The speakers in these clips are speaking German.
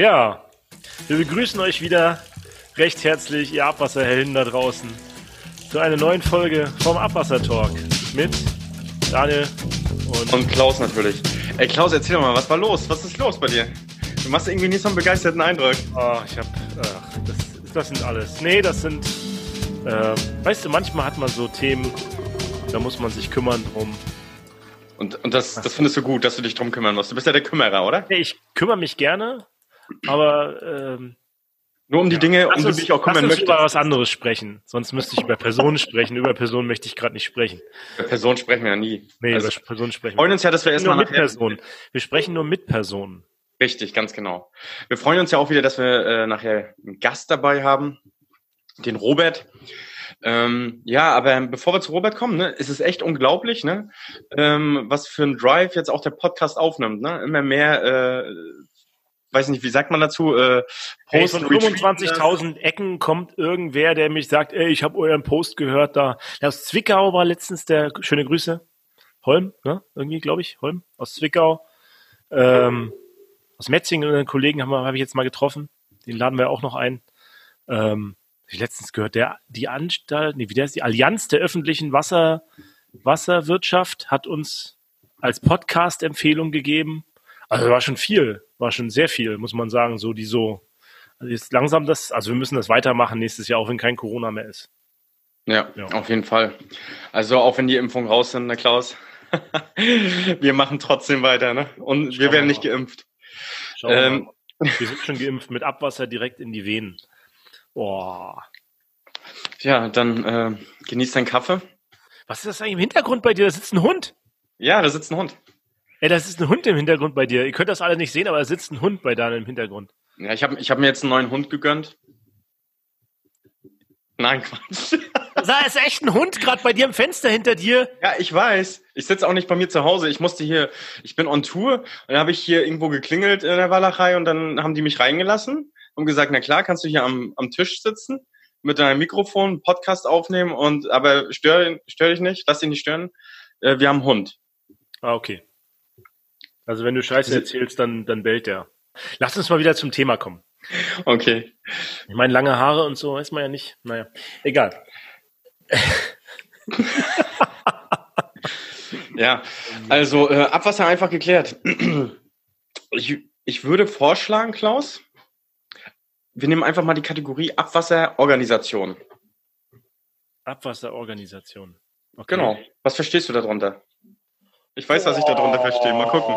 Ja, wir begrüßen euch wieder recht herzlich, ihr Abwasserhelden da draußen, zu einer neuen Folge vom Abwasser-Talk mit Daniel und, Und Klaus natürlich. Ey Klaus, erzähl doch mal, was war los? Was ist los bei dir? Du machst irgendwie nicht so einen begeisterten Eindruck. Oh, ich hab. Ach, das, das sind alles. Nee, das sind. Äh, weißt du, manchmal hat man so Themen, da muss man sich kümmern drum. Und, und das, das findest du gut, dass du dich drum kümmern musst. Du bist ja der Kümmerer, oder? Nee, ich kümmere mich gerne, aber ähm, Nur um die Dinge, um lass die uns, dich auch lass kümmern uns möchtest. über was anderes sprechen. Sonst müsste ich über Personen sprechen. Über Personen möchte ich gerade nicht sprechen. Über Personen sprechen wir ja nie. Nee, also, über Personen sprechen wir freuen uns ja, dass wir erstmal mit. Personen. Wir sprechen nur mit Personen. Richtig, ganz genau. Wir freuen uns ja auch wieder, dass wir äh, nachher einen Gast dabei haben, den Robert. Ähm, ja, aber bevor wir zu Robert kommen, ne, ist es echt unglaublich, ne, ähm, was für ein Drive jetzt auch der Podcast aufnimmt. Ne? Immer mehr, äh, weiß nicht, wie sagt man dazu? Äh, Hey, Post- von Retweet- 25.000 Ecken kommt irgendwer, der mich sagt, ey, ich habe euren Post gehört da. Der aus Zwickau war letztens der, schöne Grüße, Holm, ne? irgendwie, glaube ich, Holm, aus Zwickau. Ähm, aus Metzingen, einen Kollegen habe ich jetzt mal getroffen. Den laden wir auch noch ein. Ähm, hab ich letztens gehört, der, die Anstalt, nee, wie der ist, die Allianz der öffentlichen Wasser, Wasserwirtschaft hat uns als Podcast-Empfehlung gegeben. Also war schon viel, war schon sehr viel, muss man sagen, so die so, also jetzt langsam das, also wir müssen das weitermachen nächstes Jahr, auch wenn kein Corona mehr ist. Ja, Ja. auf jeden Fall. Also auch wenn die Impfungen raus sind, ne Klaus? wir machen trotzdem weiter, ne? Und wir Schauen werden wir nicht geimpft. Schauen wir Ähm, mal. Wir sind schon geimpft mit Abwasser direkt in die Venen. Boah. Ja, dann äh, genieß deinen Kaffee. Was ist das eigentlich im Hintergrund bei dir? Da sitzt ein Hund. Ja, da sitzt ein Hund. Ey, da sitzt ein Hund im Hintergrund bei dir. Ihr könnt das alle nicht sehen, aber da sitzt ein Hund bei Daniel im Hintergrund. Ja, ich habe ich hab mir jetzt einen neuen Hund gegönnt. Nein, Quatsch. Da ist echt ein Hund gerade bei dir im Fenster hinter dir. Ja, ich weiß. Ich sitze auch nicht bei mir zu Hause. Ich musste hier, ich bin on Tour und dann habe ich hier irgendwo geklingelt in der Walachei und dann haben die mich reingelassen und gesagt, na klar, kannst du hier am, am Tisch sitzen mit deinem Mikrofon, einen Podcast aufnehmen und aber stör, stör dich nicht, lass dich nicht stören. Äh, wir haben einen Hund. Ah, okay. Also wenn du Scheiße erzählst, dann, dann bellt der. Lass uns mal wieder zum Thema kommen. Okay. Ich meine, lange Haare und so weiß man ja nicht. Naja, egal. Ja, also äh, Abwasser einfach geklärt. Ich, ich würde vorschlagen, Klaus, wir nehmen einfach mal die Kategorie Abwasserorganisation. Abwasserorganisation. Okay. Genau. Was verstehst du darunter? Ich weiß, was ich darunter verstehe. Mal gucken.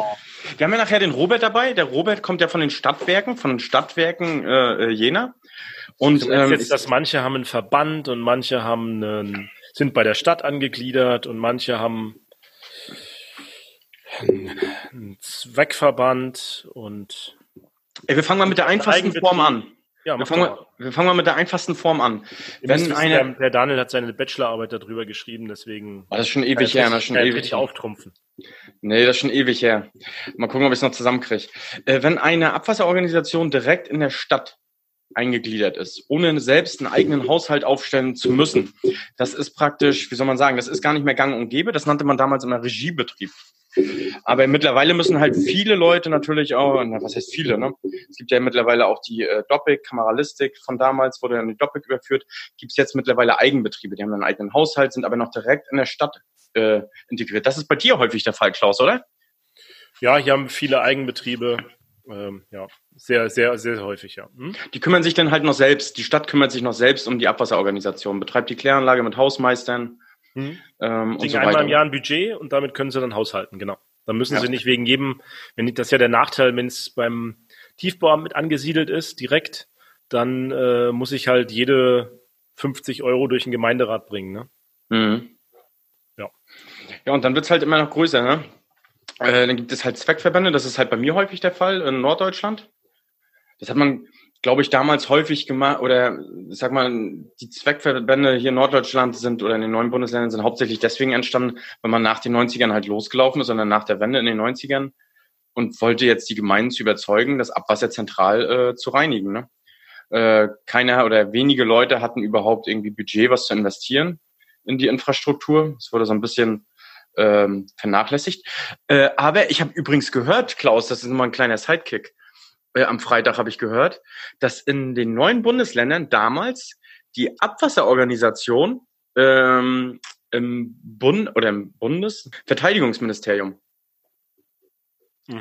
Wir haben ja nachher den Robert dabei. Der Robert kommt ja von den Stadtwerken, von den Stadtwerken äh, äh, Jena. Und ähm, jetzt, dass manche haben einen Verband und manche haben einen, sind bei der Stadt angegliedert und manche haben einen Zweckverband und ey, wir fangen mal mit der einfachsten. Form an. Ja, Wir fangen, mal, wir fangen mal mit der einfachsten Form an. Ihr Wenn wissen, eine, der, der Daniel hat seine Bachelorarbeit darüber geschrieben, deswegen oh, das ist schon ewig her, das ist schon ewig richtig auftrumpfen. Nee, das ist schon ewig her. Mal gucken, ob ich es noch zusammenkriege. Äh, wenn eine Abwasserorganisation direkt in der Stadt eingegliedert ist, ohne selbst einen eigenen Haushalt aufstellen zu müssen, das ist praktisch, wie soll man sagen, das ist gar nicht mehr gang und gäbe. Das nannte man damals immer Regiebetrieb. Aber mittlerweile müssen halt viele Leute natürlich auch, was heißt viele, ne? Es gibt ja mittlerweile auch die äh, Doppik, Kameralistik von damals, wurde dann die Doppik überführt. Gibt es jetzt mittlerweile Eigenbetriebe, die haben einen eigenen Haushalt, sind aber noch direkt in der Stadt äh, integriert. Das ist bei dir häufig der Fall, Klaus, oder? Ja, hier haben viele Eigenbetriebe, ähm, ja, sehr, sehr, sehr häufig, ja. Hm? Die kümmern sich dann halt noch selbst, die Stadt kümmert sich noch selbst um die Abwasserorganisation, betreibt die Kläranlage mit Hausmeistern Hm? ähm, und kriegen so einmal weiter. im Jahr ein Budget und damit können sie dann haushalten, genau. Dann müssen Ja. sie nicht wegen jedem, wenn das ist ja der Nachteil, wenn es beim Tiefbauamt mit angesiedelt ist, direkt, dann äh, muss ich halt jede 50 Euro durch den Gemeinderat bringen, ne? Mhm. Ja. Ja, und dann wird's halt immer noch größer, ne? Äh, dann gibt es halt Zweckverbände, das ist halt bei mir häufig der Fall in Norddeutschland. Das hat man, glaube ich, damals häufig gemacht, oder ich sag mal, die Zweckverbände hier in Norddeutschland sind oder in den neuen Bundesländern sind hauptsächlich deswegen entstanden, weil man nach den 90ern halt losgelaufen ist, sondern nach der Wende in den 90ern und wollte jetzt die Gemeinden zu überzeugen, das Abwasser zentral äh, zu reinigen. Ne? Äh, keiner oder wenige Leute hatten überhaupt irgendwie Budget, was zu investieren in die Infrastruktur. Es wurde so ein bisschen ähm, vernachlässigt. Äh, aber ich habe übrigens gehört, Klaus, das ist mal ein kleiner Sidekick. Äh, am Freitag habe ich gehört, dass in den neuen Bundesländern damals die Abwasserorganisation ähm, im Bund oder im Bundesverteidigungsministerium.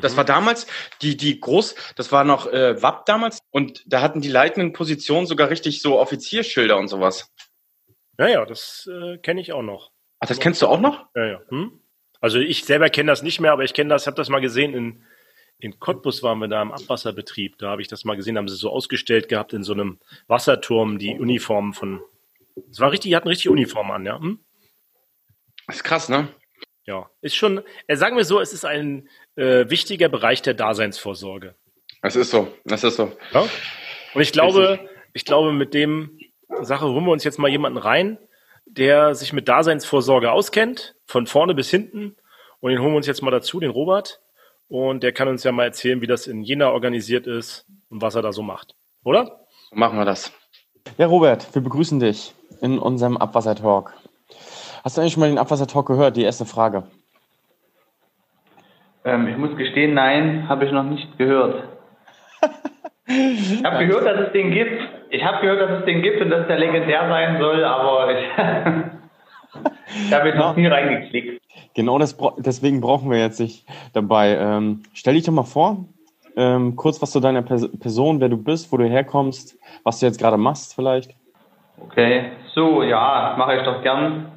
Das war mhm. damals die die groß, das war noch äh, WAP damals und da hatten die leitenden Positionen sogar richtig so Offizierschilder und sowas. Ja, ja, das äh, kenne ich auch noch. Ach, das kennst du auch noch? Ja, ja. Hm? Also ich selber kenne das nicht mehr, aber ich kenne das, habe das mal gesehen in in Cottbus waren wir da im Abwasserbetrieb. Da habe ich das mal gesehen, haben sie so ausgestellt gehabt in so einem Wasserturm, die Uniformen von. Es war richtig, die hatten richtig Uniformen an, ja. Hm? Ist krass, ne? Ja, ist schon, äh, sagen wir so, es ist ein äh, wichtiger Bereich der Daseinsvorsorge. Das ist so, das ist so. Ja? Und ich glaube, ich glaube, mit dem Sache holen wir uns jetzt mal jemanden rein, der sich mit Daseinsvorsorge auskennt, von vorne bis hinten. Und den holen wir uns jetzt mal dazu, den Robert. Und der kann uns ja mal erzählen, wie das in Jena organisiert ist und was er da so macht. Oder? Machen wir das. Ja, Robert, wir begrüßen dich in unserem Abwassertalk. Hast du eigentlich schon mal den Abwassertalk gehört? Die erste Frage. Ähm, ich muss gestehen, nein, habe ich noch nicht gehört. ich habe gehört, dass es den gibt. Ich habe gehört, dass es den gibt und dass der legendär sein soll, aber ich, ich habe jetzt noch nie reingeklickt. Genau das, deswegen brauchen wir jetzt nicht dabei. Ähm, stell dich doch mal vor, ähm, kurz was zu deiner Person, wer du bist, wo du herkommst, was du jetzt gerade machst vielleicht. Okay, so, ja, mache ich doch gern.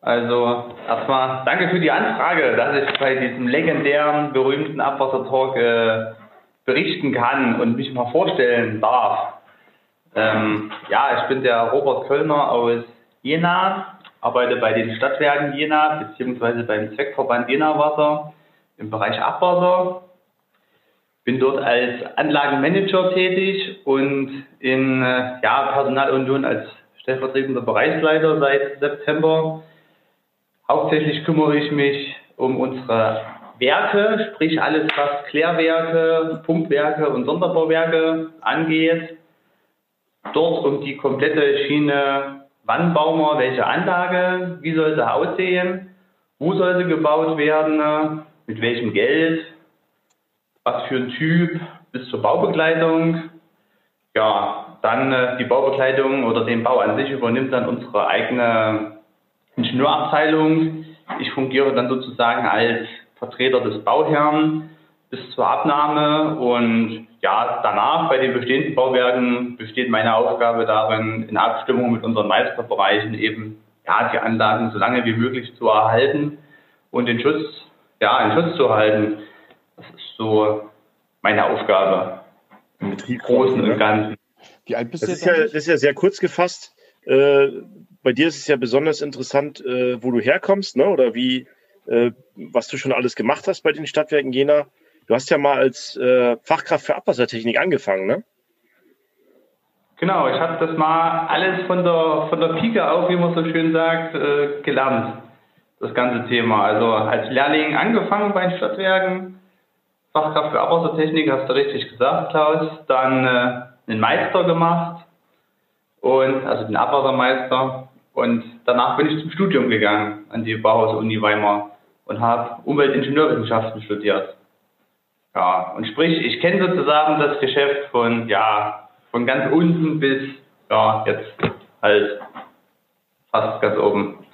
Also erstmal danke für die Anfrage, dass ich bei diesem legendären, berühmten Abwassertalk äh, berichten kann und mich mal vorstellen darf. Ähm, ja, ich bin der Robert Kölner aus Jena, arbeite bei den Stadtwerken Jena beziehungsweise beim Zweckverband Jena Wasser im Bereich Abwasser. Bin dort als Anlagenmanager tätig und in äh, ja, Personalunion als stellvertretender Bereichsleiter seit September. Hauptsächlich kümmere ich mich um unsere Werke, sprich alles, was Klärwerke, Pumpwerke und Sonderbauwerke angeht. Dort um die komplette Schiene wann bauen wir welche Anlage, wie soll sie aussehen, wo soll sie gebaut werden, mit welchem Geld, was für ein Typ, bis zur Baubegleitung. Ja, dann äh, die Baubegleitung oder den Bau an sich übernimmt dann unsere eigene Ingenieurabteilung. Ich fungiere dann sozusagen als Vertreter des Bauherrn bis zur Abnahme und ja, danach bei den bestehenden Bauwerken besteht meine Aufgabe darin, in Abstimmung mit unseren Meisterbereichen eben ja, die Anlagen so lange wie möglich zu erhalten und den Schutz, ja, in Schutz zu halten. Das ist so meine Aufgabe im Betrieb Großen und Ganzen. Wie alt bist das ist ja, Das ist ja sehr kurz gefasst. Äh, bei dir ist es ja besonders interessant, äh, wo du herkommst, ne? oder wie, äh, was du schon alles gemacht hast bei den Stadtwerken Jena. Du hast ja mal als äh, Fachkraft für Abwassertechnik angefangen, ne? Genau, ich habe das mal alles von der, von der Pike auf, wie man so schön sagt, äh, gelernt, das ganze Thema. Also als Lehrling angefangen bei den Stadtwerken, Fachkraft für Abwassertechnik, hast du richtig gesagt, Klaus. Dann äh, einen Meister gemacht, und also den Abwassermeister. Und danach bin ich zum Studium gegangen an die Bauhaus-Uni Weimar und habe Umweltingenieurwissenschaften studiert. Ja, und sprich, ich kenne sozusagen das Geschäft von, ja, von ganz unten bis, ja, jetzt halt fast ganz oben.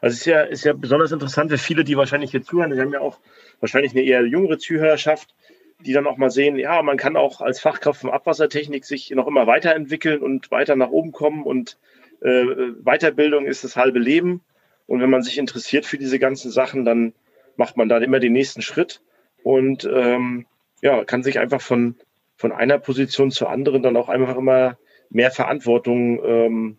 Also es ist ja, ist ja besonders interessant für viele, die wahrscheinlich hier zuhören. Wir haben ja auch wahrscheinlich eine eher jüngere Zuhörerschaft, die dann auch mal sehen, ja, man kann auch als Fachkraft von Abwassertechnik sich noch immer weiterentwickeln und weiter nach oben kommen und äh, Weiterbildung ist das halbe Leben. Und wenn man sich interessiert für diese ganzen Sachen, dann macht man da immer den nächsten Schritt und ähm, ja, kann sich einfach von, von einer Position zur anderen dann auch einfach immer mehr Verantwortung ähm,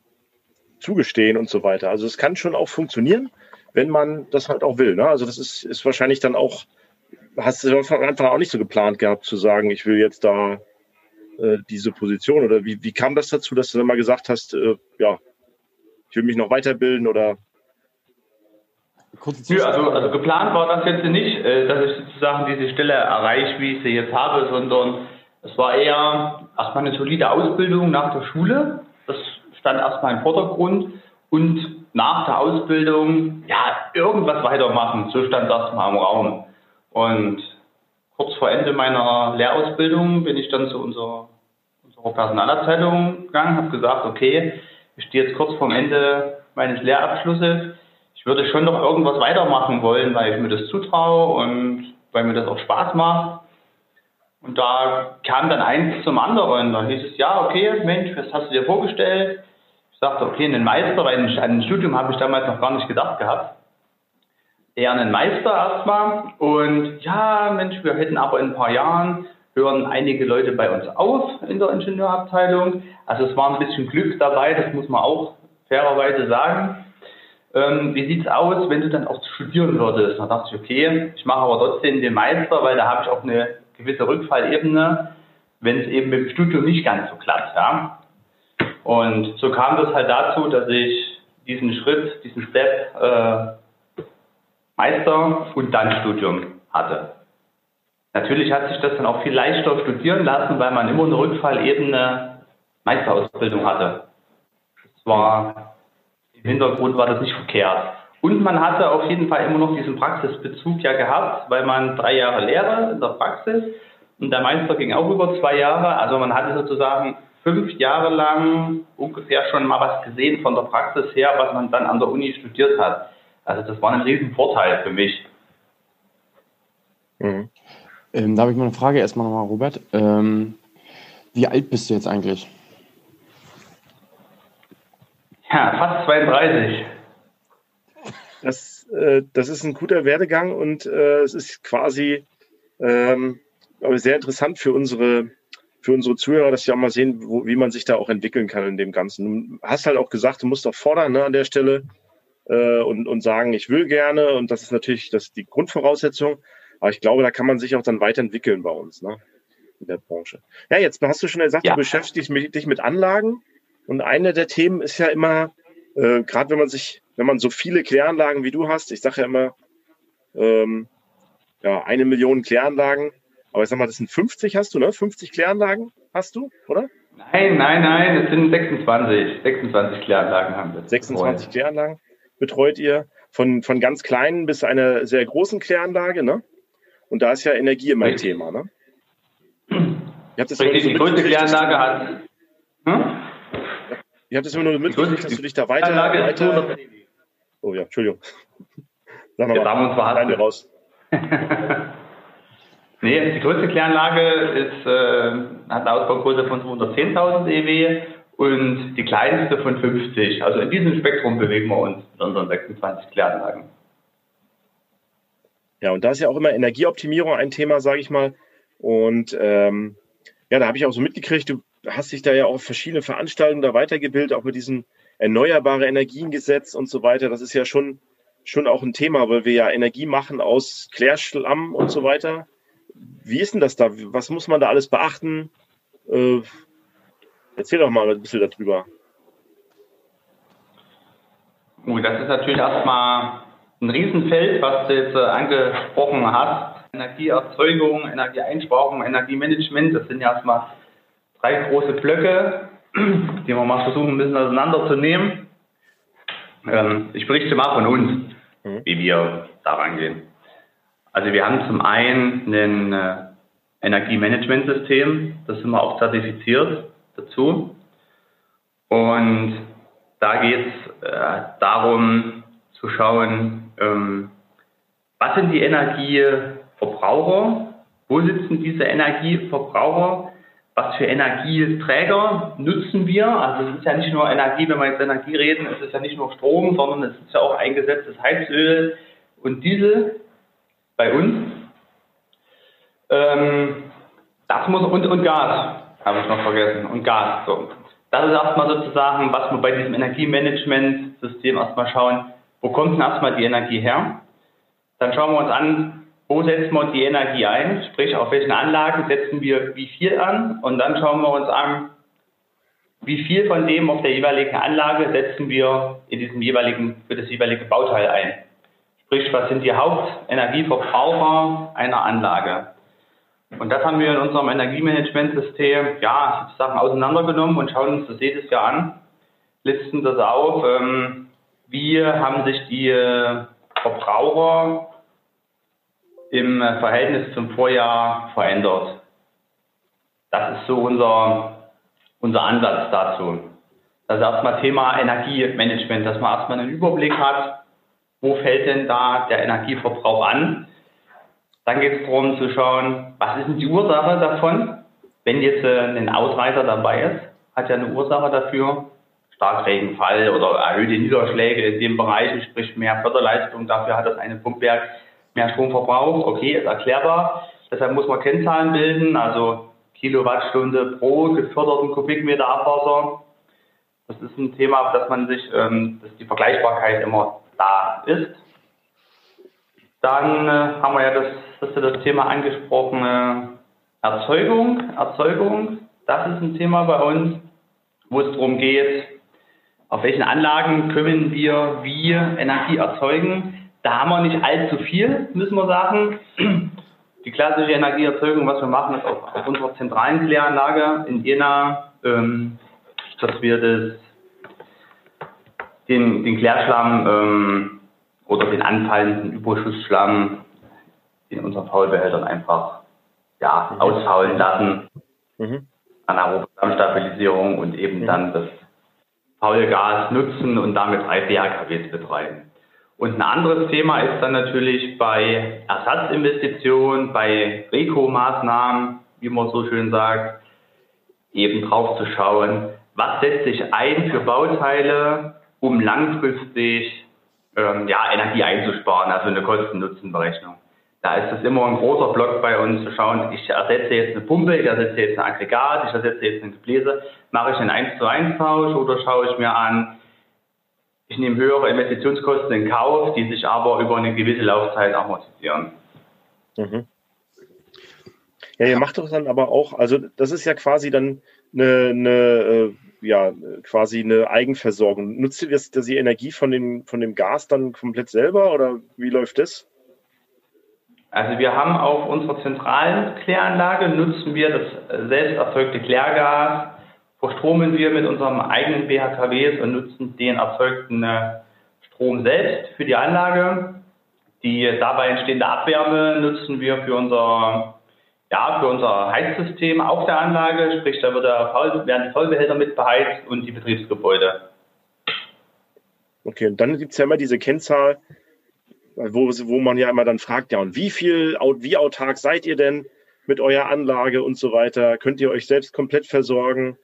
zugestehen und so weiter. Also es kann schon auch funktionieren, wenn man das halt auch will. Ne? Also das ist, ist wahrscheinlich dann auch, hast du Anfang auch nicht so geplant gehabt zu sagen, ich will jetzt da äh, diese Position oder wie, wie kam das dazu, dass du dann mal gesagt hast, äh, ja, ich will mich noch weiterbilden oder Kurze Nö, also, also geplant war das jetzt nicht, äh, dass ich sozusagen diese Stelle erreiche, wie ich sie jetzt habe, sondern es war eher erstmal eine solide Ausbildung nach der Schule. Das stand erstmal im Vordergrund. Und nach der Ausbildung, ja, irgendwas weitermachen. So stand das mal im Raum. Und kurz vor Ende meiner Lehrausbildung bin ich dann zu unserer, unserer Personalabteilung gegangen, habe gesagt, okay, ich stehe jetzt kurz vorm Ende meines Lehrabschlusses. Ich würde schon noch irgendwas weitermachen wollen, weil ich mir das zutraue und weil mir das auch Spaß macht. Und da kam dann eins zum anderen. Da hieß es, ja, okay, Mensch, was hast du dir vorgestellt? Ich sagte, okay, einen Meister, weil an ein Studium habe ich damals noch gar nicht gedacht gehabt. Eher einen Meister erstmal. Und ja, Mensch, wir hätten aber in ein paar Jahren, hören einige Leute bei uns auf in der Ingenieurabteilung. Also es war ein bisschen Glück dabei, das muss man auch fairerweise sagen. Ähm, wie sieht's aus, wenn du dann auch studieren würdest? Da dachte ich, okay, ich mache aber trotzdem den Meister, weil da habe ich auch eine gewisse Rückfallebene, wenn es eben mit dem Studium nicht ganz so klappt. Ja? Und so kam das halt dazu, dass ich diesen Schritt, diesen Step äh, Meister und dann Studium hatte. Natürlich hat sich das dann auch viel leichter studieren lassen, weil man immer eine Rückfallebene Meisterausbildung hatte. Das war, im Hintergrund war das nicht verkehrt. Und man hatte auf jeden Fall immer noch diesen Praxisbezug ja gehabt, weil man drei Jahre Lehre in der Praxis und der Meister ging auch über zwei Jahre. Also man hatte sozusagen fünf Jahre lang ungefähr schon mal was gesehen von der Praxis her, was man dann an der Uni studiert hat. Also das war ein riesen Vorteil für mich. Mhm. Ähm, da habe ich mal eine Frage erstmal nochmal, Robert. Ähm, wie alt bist du jetzt eigentlich? Ja, fast 32. Das, äh, das ist ein guter Werdegang und äh, es ist quasi ähm, sehr interessant für unsere, für unsere Zuhörer, dass sie auch mal sehen, wo, wie man sich da auch entwickeln kann in dem Ganzen. Du hast halt auch gesagt, du musst auch fordern ne, an der Stelle äh, und, und sagen, ich will gerne und das ist natürlich das die Grundvoraussetzung. Aber ich glaube, da kann man sich auch dann weiterentwickeln bei uns ne, in der Branche. Ja, jetzt hast du schon gesagt, ja. du beschäftigst dich mit Anlagen und eine der Themen ist ja immer, äh, gerade wenn man sich wenn man so viele Kläranlagen wie du hast, ich sage ja immer, ähm, ja, eine Million Kläranlagen, aber ich sag mal, das sind 50 hast du, ne? 50 Kläranlagen hast du, oder? Nein, nein, nein, es sind 26. 26 Kläranlagen haben wir. 26 betreut. Kläranlagen betreut ihr, von, von ganz kleinen bis einer sehr großen Kläranlage, ne? Und da ist ja Energie immer ein Thema, ne? Ihr habt das Richtig, so die größte Kläranlage hat. Hm? Ihr habt es immer nur mitgekriegt, dass du dich da weiter, weiter Oh ja, Entschuldigung. Sag mal, wir haben uns verhalten. raus. nee, die größte Kläranlage ist, äh, hat eine Ausbaugröße von 210.000 EW und die kleinste von 50. Also in diesem Spektrum bewegen wir uns mit unseren 26 Kläranlagen. Ja, und da ist ja auch immer Energieoptimierung ein Thema, sage ich mal. Und ähm, ja, da habe ich auch so mitgekriegt, du hast dich da ja auch auf verschiedene Veranstaltungen da weitergebildet, auch mit diesen erneuerbare Energiengesetz und so weiter. Das ist ja schon, schon auch ein Thema, weil wir ja Energie machen aus Klärschlamm und so weiter. Wie ist denn das da? Was muss man da alles beachten? Äh, erzähl doch mal ein bisschen darüber. Das ist natürlich erstmal ein Riesenfeld, was du jetzt äh, angesprochen hast. Energieerzeugung, Energieeinsparung, Energiemanagement, das sind ja erstmal drei große Blöcke, die wir mal versuchen müssen auseinanderzunehmen. Ähm, ich berichte mal von uns, mhm. wie wir da rangehen. Also wir haben zum einen ein äh, Energiemanagementsystem, das sind wir auch zertifiziert dazu. Und da geht es äh, darum zu schauen, ähm, was sind die Energieverbraucher, wo sitzen diese Energieverbraucher was für Energieträger nutzen wir. Also es ist ja nicht nur Energie, wenn wir jetzt Energie reden, es ist ja nicht nur Strom, sondern es ist ja auch eingesetztes Heizöl und Diesel bei uns. Ähm, das muss und, und Gas, habe ich noch vergessen, und Gas. So. Das ist erstmal sozusagen, was wir bei diesem Energiemanagement-System erstmal schauen, wo kommt denn erstmal die Energie her? Dann schauen wir uns an, wo setzen wir die Energie ein, sprich auf welchen Anlagen setzen wir wie viel an und dann schauen wir uns an, wie viel von dem auf der jeweiligen Anlage setzen wir in diesem jeweiligen, für das jeweilige Bauteil ein. Sprich, was sind die Hauptenergieverbraucher einer Anlage? Und das haben wir in unserem Energiemanagementsystem, ja, sozusagen auseinandergenommen und schauen uns das jedes Jahr an, listen das auf, ähm, wie haben sich die Verbraucher im Verhältnis zum Vorjahr verändert. Das ist so unser, unser Ansatz dazu. Das ist erstmal Thema Energiemanagement, dass man erstmal einen Überblick hat, wo fällt denn da der Energieverbrauch an. Dann geht es darum zu schauen, was ist denn die Ursache davon? Wenn jetzt äh, ein Ausreißer dabei ist, hat ja eine Ursache dafür. Starkregenfall oder erhöhte Niederschläge in den Bereichen, sprich mehr Förderleistung, dafür hat das eine Pumpwerk mehr Stromverbrauch. Okay, ist erklärbar. Deshalb muss man Kennzahlen bilden, also Kilowattstunde pro geförderten Kubikmeter Abwasser. Das ist ein Thema, auf das man sich, ähm, dass die Vergleichbarkeit immer da ist. Dann äh, haben wir ja das, hast du das Thema angesprochen, Erzeugung. Erzeugung, das ist ein Thema bei uns, wo es darum geht, auf welchen Anlagen können wir wie Energie erzeugen. Da haben wir nicht allzu viel, müssen wir sagen. Die klassische Energieerzeugung, was wir machen, ist auf, auf unserer zentralen Kläranlage in Jena, ähm, dass wir das, den, den Klärschlamm ähm, oder den anfallenden Überschussschlamm in unseren Faulbehältern einfach ja, mhm. ausfaulen lassen. Mhm. Anaerobe Stabilisierung und eben mhm. dann das Faulgas nutzen und damit drei BHKWs betreiben. Und ein anderes Thema ist dann natürlich bei Ersatzinvestitionen, bei Reko-Maßnahmen, wie man so schön sagt, eben drauf zu schauen, was setzt sich ein für Bauteile, um langfristig ähm, ja, Energie einzusparen, also eine Kosten-Nutzen-Berechnung. Da ist es immer ein großer Block bei uns zu schauen, ich ersetze jetzt eine Pumpe, ich ersetze jetzt ein Aggregat, ich ersetze jetzt ein Gebläse, mache ich einen 1 zu 1 Tausch oder schaue ich mir an, ich nehme höhere Investitionskosten in Kauf, die sich aber über eine gewisse Laufzeit amortisieren. Mhm. Ja, ihr macht doch dann aber auch, also das ist ja quasi dann eine, eine äh, ja, quasi eine Eigenversorgung. Nutzt ihr das, die Energie von dem, von dem Gas dann komplett selber oder wie läuft das? Also wir haben auf unserer zentralen Kläranlage nutzen wir das selbst erzeugte Klärgas verstromen wir mit unserem eigenen BHKWs und nutzen den erzeugten äh, Strom selbst für die Anlage. Die dabei entstehende Abwärme nutzen wir für unser, ja, für unser Heizsystem auf der Anlage, sprich da wird der werden die Vollbehälter mit beheizt und die Betriebsgebäude. Okay, und dann gibt es ja immer diese Kennzahl, wo, wo man ja immer dann fragt, ja, und wie viel, wie autark seid ihr denn mit eurer Anlage und so weiter? Könnt ihr euch selbst komplett versorgen?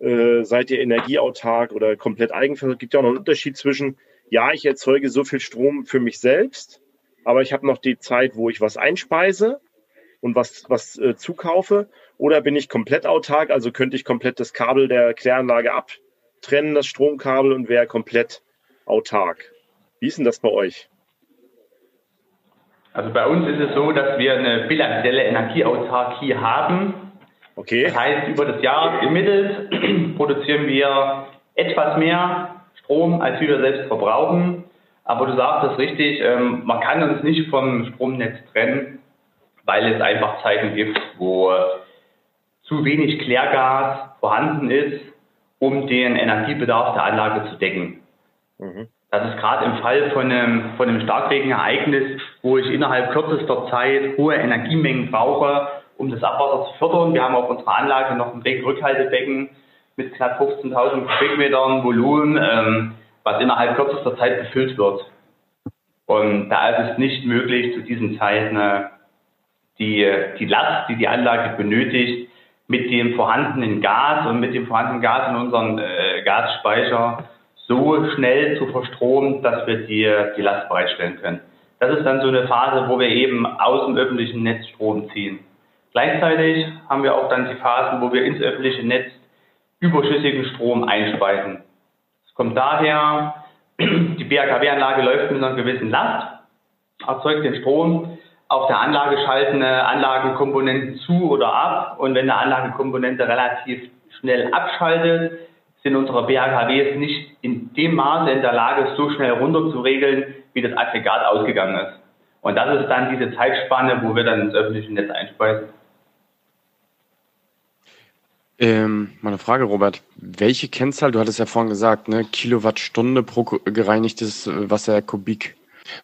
Äh, seid ihr energieautark oder komplett eigenversorgt? Es gibt ja auch noch einen Unterschied zwischen, ja, ich erzeuge so viel Strom für mich selbst, aber ich habe noch die Zeit, wo ich was einspeise und was, was äh, zukaufe. Oder bin ich komplett autark, also könnte ich komplett das Kabel der Kläranlage abtrennen, das Stromkabel, und wäre komplett autark. Wie ist denn das bei euch? Also bei uns ist es so, dass wir eine bilanzielle Energieautarkie haben. Okay. Das heißt, über das Jahr gemittelt produzieren wir etwas mehr Strom, als wir selbst verbrauchen. Aber du sagst das richtig, ähm, man kann uns nicht vom Stromnetz trennen, weil es einfach Zeiten gibt, wo zu wenig Klärgas vorhanden ist, um den Energiebedarf der Anlage zu decken. Mhm. Das ist gerade im Fall von einem, von einem Starkregenereignis, wo ich innerhalb kürzester Zeit hohe Energiemengen brauche, um das Abwasser zu fördern. Wir haben auf unserer Anlage noch ein Regenrückhaltebecken mit knapp 15.000 Kubikmetern Volumen, ähm, was innerhalb kürzester Zeit befüllt wird. Und da ist es nicht möglich, zu diesen Zeiten äh, die, die Last, die die Anlage benötigt, mit dem vorhandenen Gas und mit dem vorhandenen Gas in unseren äh, Gasspeicher so schnell zu verstromen, dass wir die, die Last bereitstellen können. Das ist dann so eine Phase, wo wir eben aus dem öffentlichen Netz Strom ziehen. Gleichzeitig haben wir auch dann die Phasen, wo wir ins öffentliche Netz überschüssigen Strom einspeisen. Es kommt daher, die BHKW-Anlage läuft mit einer gewissen Last, erzeugt den Strom. Auf der Anlage schalten Anlagenkomponenten zu oder ab. Und wenn eine Anlagenkomponente relativ schnell abschaltet, sind unsere BHKWs nicht in dem Maße in der Lage, so schnell runter zu regeln, wie das Aggregat ausgegangen ist. Und das ist dann diese Zeitspanne, wo wir dann ins öffentliche Netz einspeisen. Ähm, meine Frage, Robert. Welche Kennzahl, du hattest ja vorhin gesagt, ne, Kilowattstunde pro gereinigtes Wasser Kubik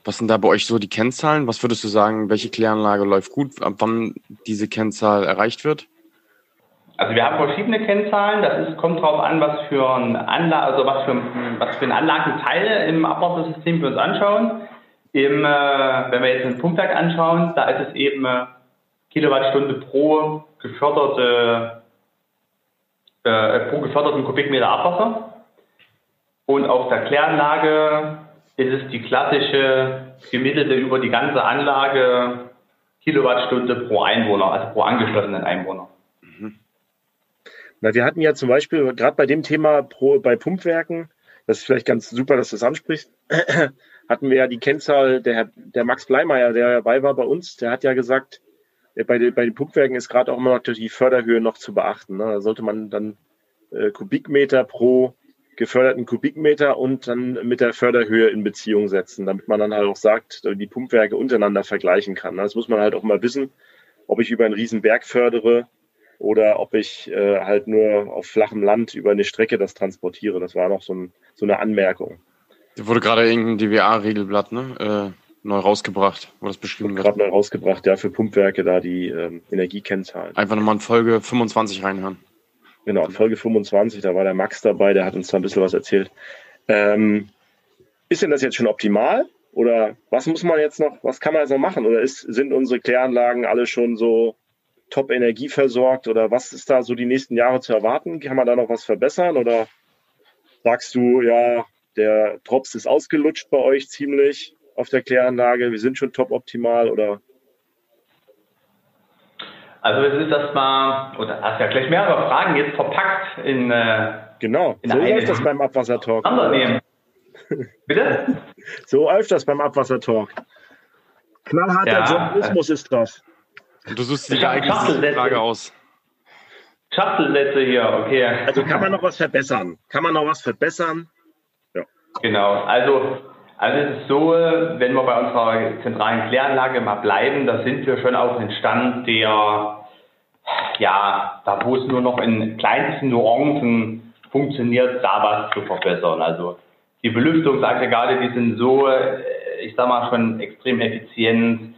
Was sind da bei euch so die Kennzahlen? Was würdest du sagen, welche Kläranlage läuft gut, ab wann diese Kennzahl erreicht wird? Also wir haben verschiedene Kennzahlen. Das ist, kommt darauf an, was für ein Anla also was für, was für ein Anlagenteil im Abwassersystem wir uns anschauen. Im, äh, wenn wir jetzt ein Pumpwerk anschauen, da ist es eben äh, Kilowattstunde pro geförderte äh, pro geförderten Kubikmeter Abwasser. Und auf der Kläranlage ist es die klassische gemittelte über die ganze Anlage Kilowattstunde pro Einwohner, also pro angeschlossenen Einwohner. Na, wir hatten ja zum Beispiel gerade bei dem Thema pro, bei Pumpwerken, das ist vielleicht ganz super, dass du es ansprichst, hatten wir ja die Kennzahl, der, der Max Bleimeyer, der dabei war bei uns, der hat ja gesagt, bei, den, bei den Pumpwerken ist gerade auch immer noch die Förderhöhe noch zu beachten. Ne? Da sollte man dann äh, Kubikmeter pro geförderten Kubikmeter und dann mit der Förderhöhe in Beziehung setzen, damit man dann halt auch sagt, die Pumpwerke untereinander vergleichen kann. Das muss man halt auch mal wissen, ob ich über einen riesen Berg fördere oder ob ich äh, halt nur auf flachem Land über eine Strecke das transportiere. Das war noch so, ein, so eine Anmerkung. Da wurde gerade irgendein DWA-Regelblatt ne? Neu rausgebracht, wo das beschrieben wird. Gerade neu rausgebracht, ja, für Pumpwerke da die ähm, Energiekennzahlen. Einfach nochmal in Folge 25 reinhören. Genau, Folge 25, da war der Max dabei, der hat uns da ein bisschen was erzählt. Ähm, ist denn das jetzt schon optimal? Oder was muss man jetzt noch, was kann man jetzt noch machen? Oder ist, sind unsere Kläranlagen alle schon so top Energie versorgt oder was ist da so die nächsten Jahre zu erwarten? Kann man da noch was verbessern oder sagst du, ja, der Drops ist ausgelutscht bei euch ziemlich auf der Kläranlage, wir sind schon top optimal oder? Also es ist erstmal, oder hast ja gleich mehrere Fragen jetzt verpackt in äh, Genau, in so läuft das beim Abwassertalk. Bitte? So läuft das beim Abwassertalk. Knallharter Ja. Journalismus ist das. Und du suchst die Ich hab geeignete. Frage aus. Schachtelsätze hier, okay. Also kann man noch was verbessern? Kann man noch was verbessern? Genau, also, also es ist so, wenn wir bei unserer zentralen Kläranlage mal bleiben, da sind wir schon auf einem Stand, der, ja, da wo es nur noch in kleinsten Nuancen funktioniert, da was zu verbessern. Also die Belüftungsaggregate, die sind so, ich sag mal, schon extrem effizient.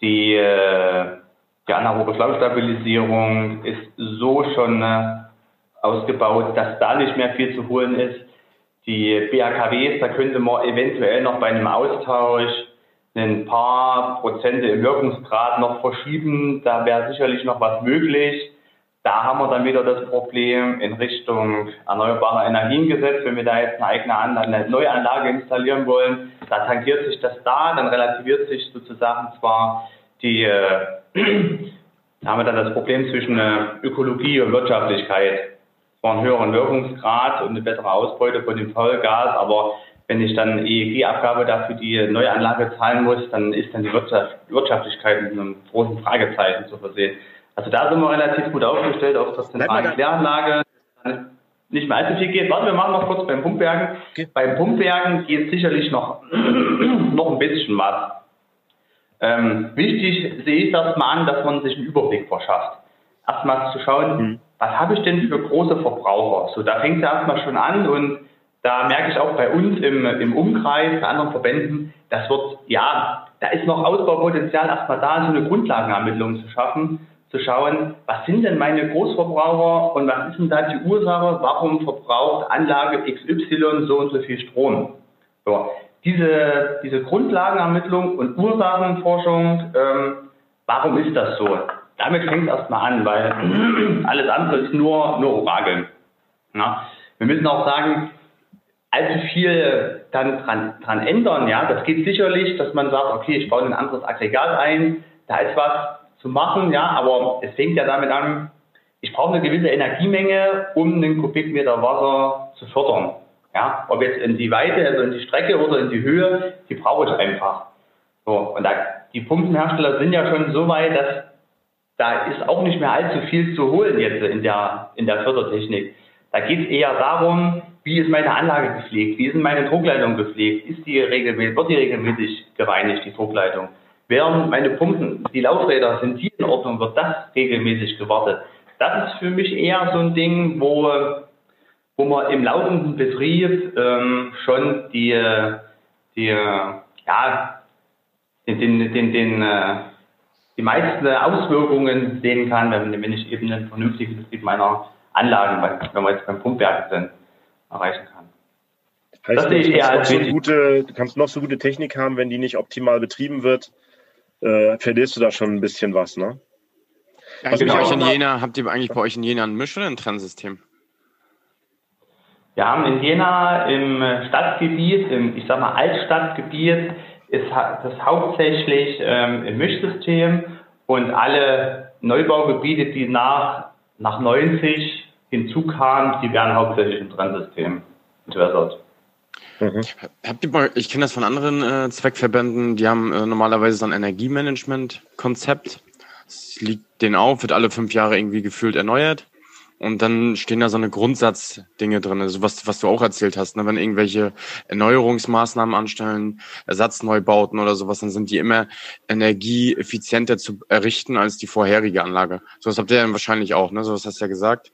Die, äh, die anaerobe Schlauchstabilisierung ist so schon äh, ausgebaut, dass da nicht mehr viel zu holen ist. Die BAKWs, da könnte man eventuell noch bei einem Austausch ein paar Prozente im Wirkungsgrad noch verschieben. Da wäre sicherlich noch was möglich. Da haben wir dann wieder das Problem in Richtung erneuerbare Energiengesetz. Wenn wir da jetzt eine eigene Anlage, eine neue Anlage installieren wollen, da tangiert sich das da, dann relativiert sich sozusagen zwar die, äh, da haben wir dann das Problem zwischen äh, Ökologie und Wirtschaftlichkeit zwar einen höheren Wirkungsgrad und eine bessere Ausbeute von dem Vollgas, aber wenn ich dann EEG-Abgabe dafür die neue Anlage zahlen muss, dann ist dann die Wirtschaft, Wirtschaftlichkeit mit einem großen Fragezeichen zu versehen. Also da sind wir relativ gut aufgestellt auf der zentralen. Kläranlage. Nicht mehr allzu viel geht. Warte, wir machen noch kurz beim Pumpwerken. Okay. Beim Pumpwerken geht sicherlich noch, noch ein bisschen was. Ähm, wichtig sehe ich das mal an, dass man sich einen Überblick verschafft. Erstmal zu schauen, Mhm. Was habe ich denn für große Verbraucher? So, da fängt es erstmal schon an und da merke ich auch bei uns im, im Umkreis, bei anderen Verbänden, das wird, ja, da ist noch Ausbaupotenzial erstmal da, so eine Grundlagenermittlung zu schaffen, zu schauen, was sind denn meine Großverbraucher und was ist denn da die Ursache, warum verbraucht Anlage XY so und so viel Strom? So, diese, diese Grundlagenermittlung und Ursachenforschung, ähm, warum ist das so? Damit fängt es erstmal an, weil alles andere ist nur, nur Orakeln. Ja? Wir müssen auch sagen, allzu viel dann dran, dran ändern, ja, das geht sicherlich, dass man sagt, okay, ich baue ein anderes Aggregat ein, da ist was zu machen, ja, aber es fängt ja damit an, ich brauche eine gewisse Energiemenge, um einen Kubikmeter Wasser zu fördern. Ja, ob jetzt in die Weite, also in die Strecke oder in die Höhe, die brauche ich einfach. So, und da, die Pumpenhersteller sind ja schon so weit, dass da ist auch nicht mehr allzu viel zu holen jetzt in der, in der Fördertechnik. Da geht es eher darum, wie ist meine Anlage gepflegt, wie ist meine Druckleitung gepflegt, ist die regelmäßig, wird die regelmäßig gereinigt, die Druckleitung. Während meine Pumpen, die Laufräder, sind die in Ordnung, wird das regelmäßig gewartet. Das ist für mich eher so ein Ding, wo, wo man im laufenden Betrieb ähm, schon die, die ja, den, den, den, den äh, die meisten Auswirkungen sehen kann, wenn, wenn ich eben einen vernünftigen Betrieb meiner Anlagen, wenn wir jetzt beim Pumpwerk sind, erreichen kann. Heißt, das sehe ich eher als so gute, du kannst noch so gute Technik haben, wenn die nicht optimal betrieben wird, äh, verlierst du da schon ein bisschen was, ne? Ja, was bei euch in Jena, habt ihr eigentlich bei euch in Jena ein Misch- oder ein Trennsystem? Wir haben in Jena im Stadtgebiet, im, ich sag mal Altstadtgebiet, ist das hauptsächlich ähm, im Mischsystem und alle Neubaugebiete, die nach, nach 90 hinzukamen, die werden hauptsächlich im Trennsystem entwässert. Mhm. Ich kenne das von anderen äh, Zweckverbänden, die haben äh, normalerweise so ein Energiemanagement-Konzept. Es liegt denen auf, wird alle fünf Jahre irgendwie gefühlt erneuert. Und dann stehen da so eine Grundsatzdinge drin, also was, was du auch erzählt hast, ne? wenn irgendwelche Erneuerungsmaßnahmen anstellen, Ersatzneubauten oder sowas, dann sind die immer energieeffizienter zu errichten als die vorherige Anlage. So was habt ihr ja wahrscheinlich auch, ne? So was hast du ja gesagt.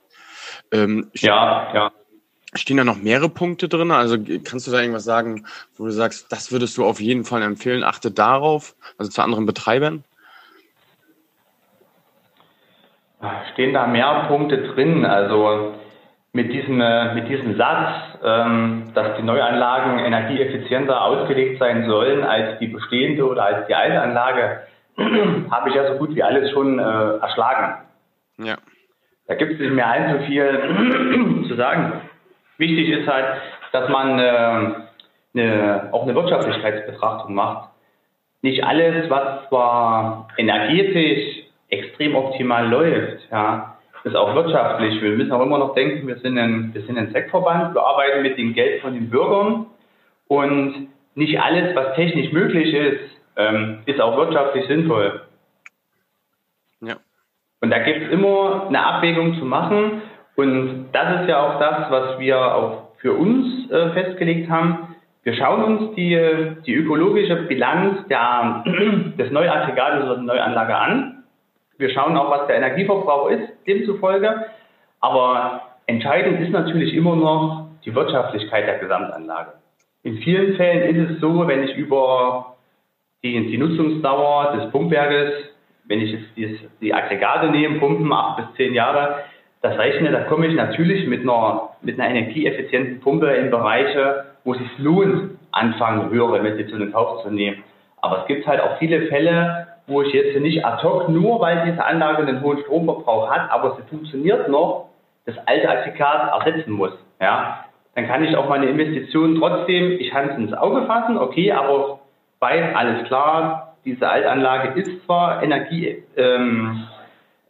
Ähm, ja, ja. Stehen da noch mehrere Punkte drin? Also kannst du da irgendwas sagen, wo du sagst, das würdest du auf jeden Fall empfehlen, achte darauf, also zu anderen Betreibern? Stehen da mehr Punkte drin? Also mit diesem, äh, mit diesem Satz, ähm, dass die Neuanlagen energieeffizienter ausgelegt sein sollen als die bestehende oder als die alte Anlage, habe ich ja so gut wie alles schon äh, erschlagen. Ja. Da gibt es nicht mehr allzu viel zu sagen. Wichtig ist halt, dass man äh, eine, auch eine Wirtschaftlichkeitsbetrachtung macht. Nicht alles, was zwar energetisch extrem optimal läuft, ja, ist auch wirtschaftlich. Wir müssen auch immer noch denken, wir sind ein, wir sind ein Zweckverband, wir arbeiten mit dem Geld von den Bürgern und nicht alles, was technisch möglich ist, ähm, ist auch wirtschaftlich sinnvoll. Ja. Und da gibt es immer eine Abwägung zu machen und das ist ja auch das, was wir auch für uns äh, festgelegt haben. Wir schauen uns die, die ökologische Bilanz der, des Neuaggregates oder der Neuanlage an. Wir schauen auch, was der Energieverbrauch ist, demzufolge. Aber entscheidend ist natürlich immer noch die Wirtschaftlichkeit der Gesamtanlage. In vielen Fällen ist es so, wenn ich über die, die Nutzungsdauer des Pumpwerkes, wenn ich jetzt die, die Aggregate nehme, Pumpen acht bis zehn Jahre, das rechne, da komme ich natürlich mit einer, mit einer energieeffizienten Pumpe in Bereiche, wo es sich lohnt, anfangen, höhere Investitionen in Kauf zu nehmen. Aber es gibt halt auch viele Fälle, wo ich jetzt nicht ad hoc, nur weil diese Anlage einen hohen Stromverbrauch hat, aber sie funktioniert noch, das alte Aggregat ersetzen muss. Ja, dann kann ich auch meine Investitionen trotzdem, ich kann es ins Auge fassen, okay, aber weiß, alles klar, diese Altanlage ist zwar Energie, ähm,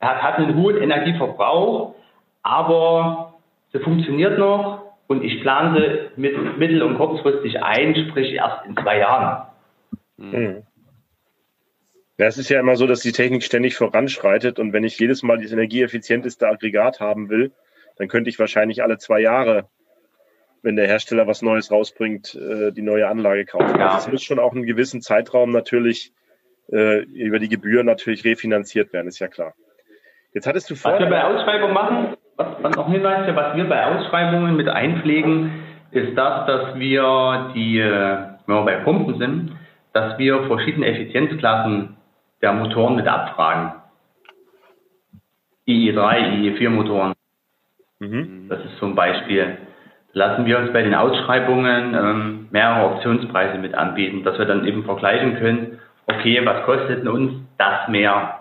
hat, hat einen hohen Energieverbrauch, aber sie funktioniert noch und ich plane mit, mittel- und kurzfristig ein, sprich erst in zwei Jahren. Mhm. Ja, es ist ja immer so, dass die Technik ständig voranschreitet und wenn ich jedes Mal das energieeffizienteste Aggregat haben will, dann könnte ich wahrscheinlich alle zwei Jahre, wenn der Hersteller was Neues rausbringt, äh, die neue Anlage kaufen. Ja. Also es muss schon auch einen gewissen Zeitraum natürlich äh, über die Gebühren natürlich refinanziert werden, ist ja klar. Jetzt hattest du vor. Was wir bei Ausschreibung machen, was, was noch Hinweis, was wir bei Ausschreibungen mit einpflegen, ist das, dass wir die, äh, wenn wir bei Pumpen sind, dass wir verschiedene Effizienzklassen der Motoren mit abfragen. IE3, IE4 Motoren. Mhm. Das ist zum Beispiel. Lassen wir uns bei den Ausschreibungen ähm, mehrere Optionspreise mit anbieten, dass wir dann eben vergleichen können, okay, was kostet denn uns das mehr?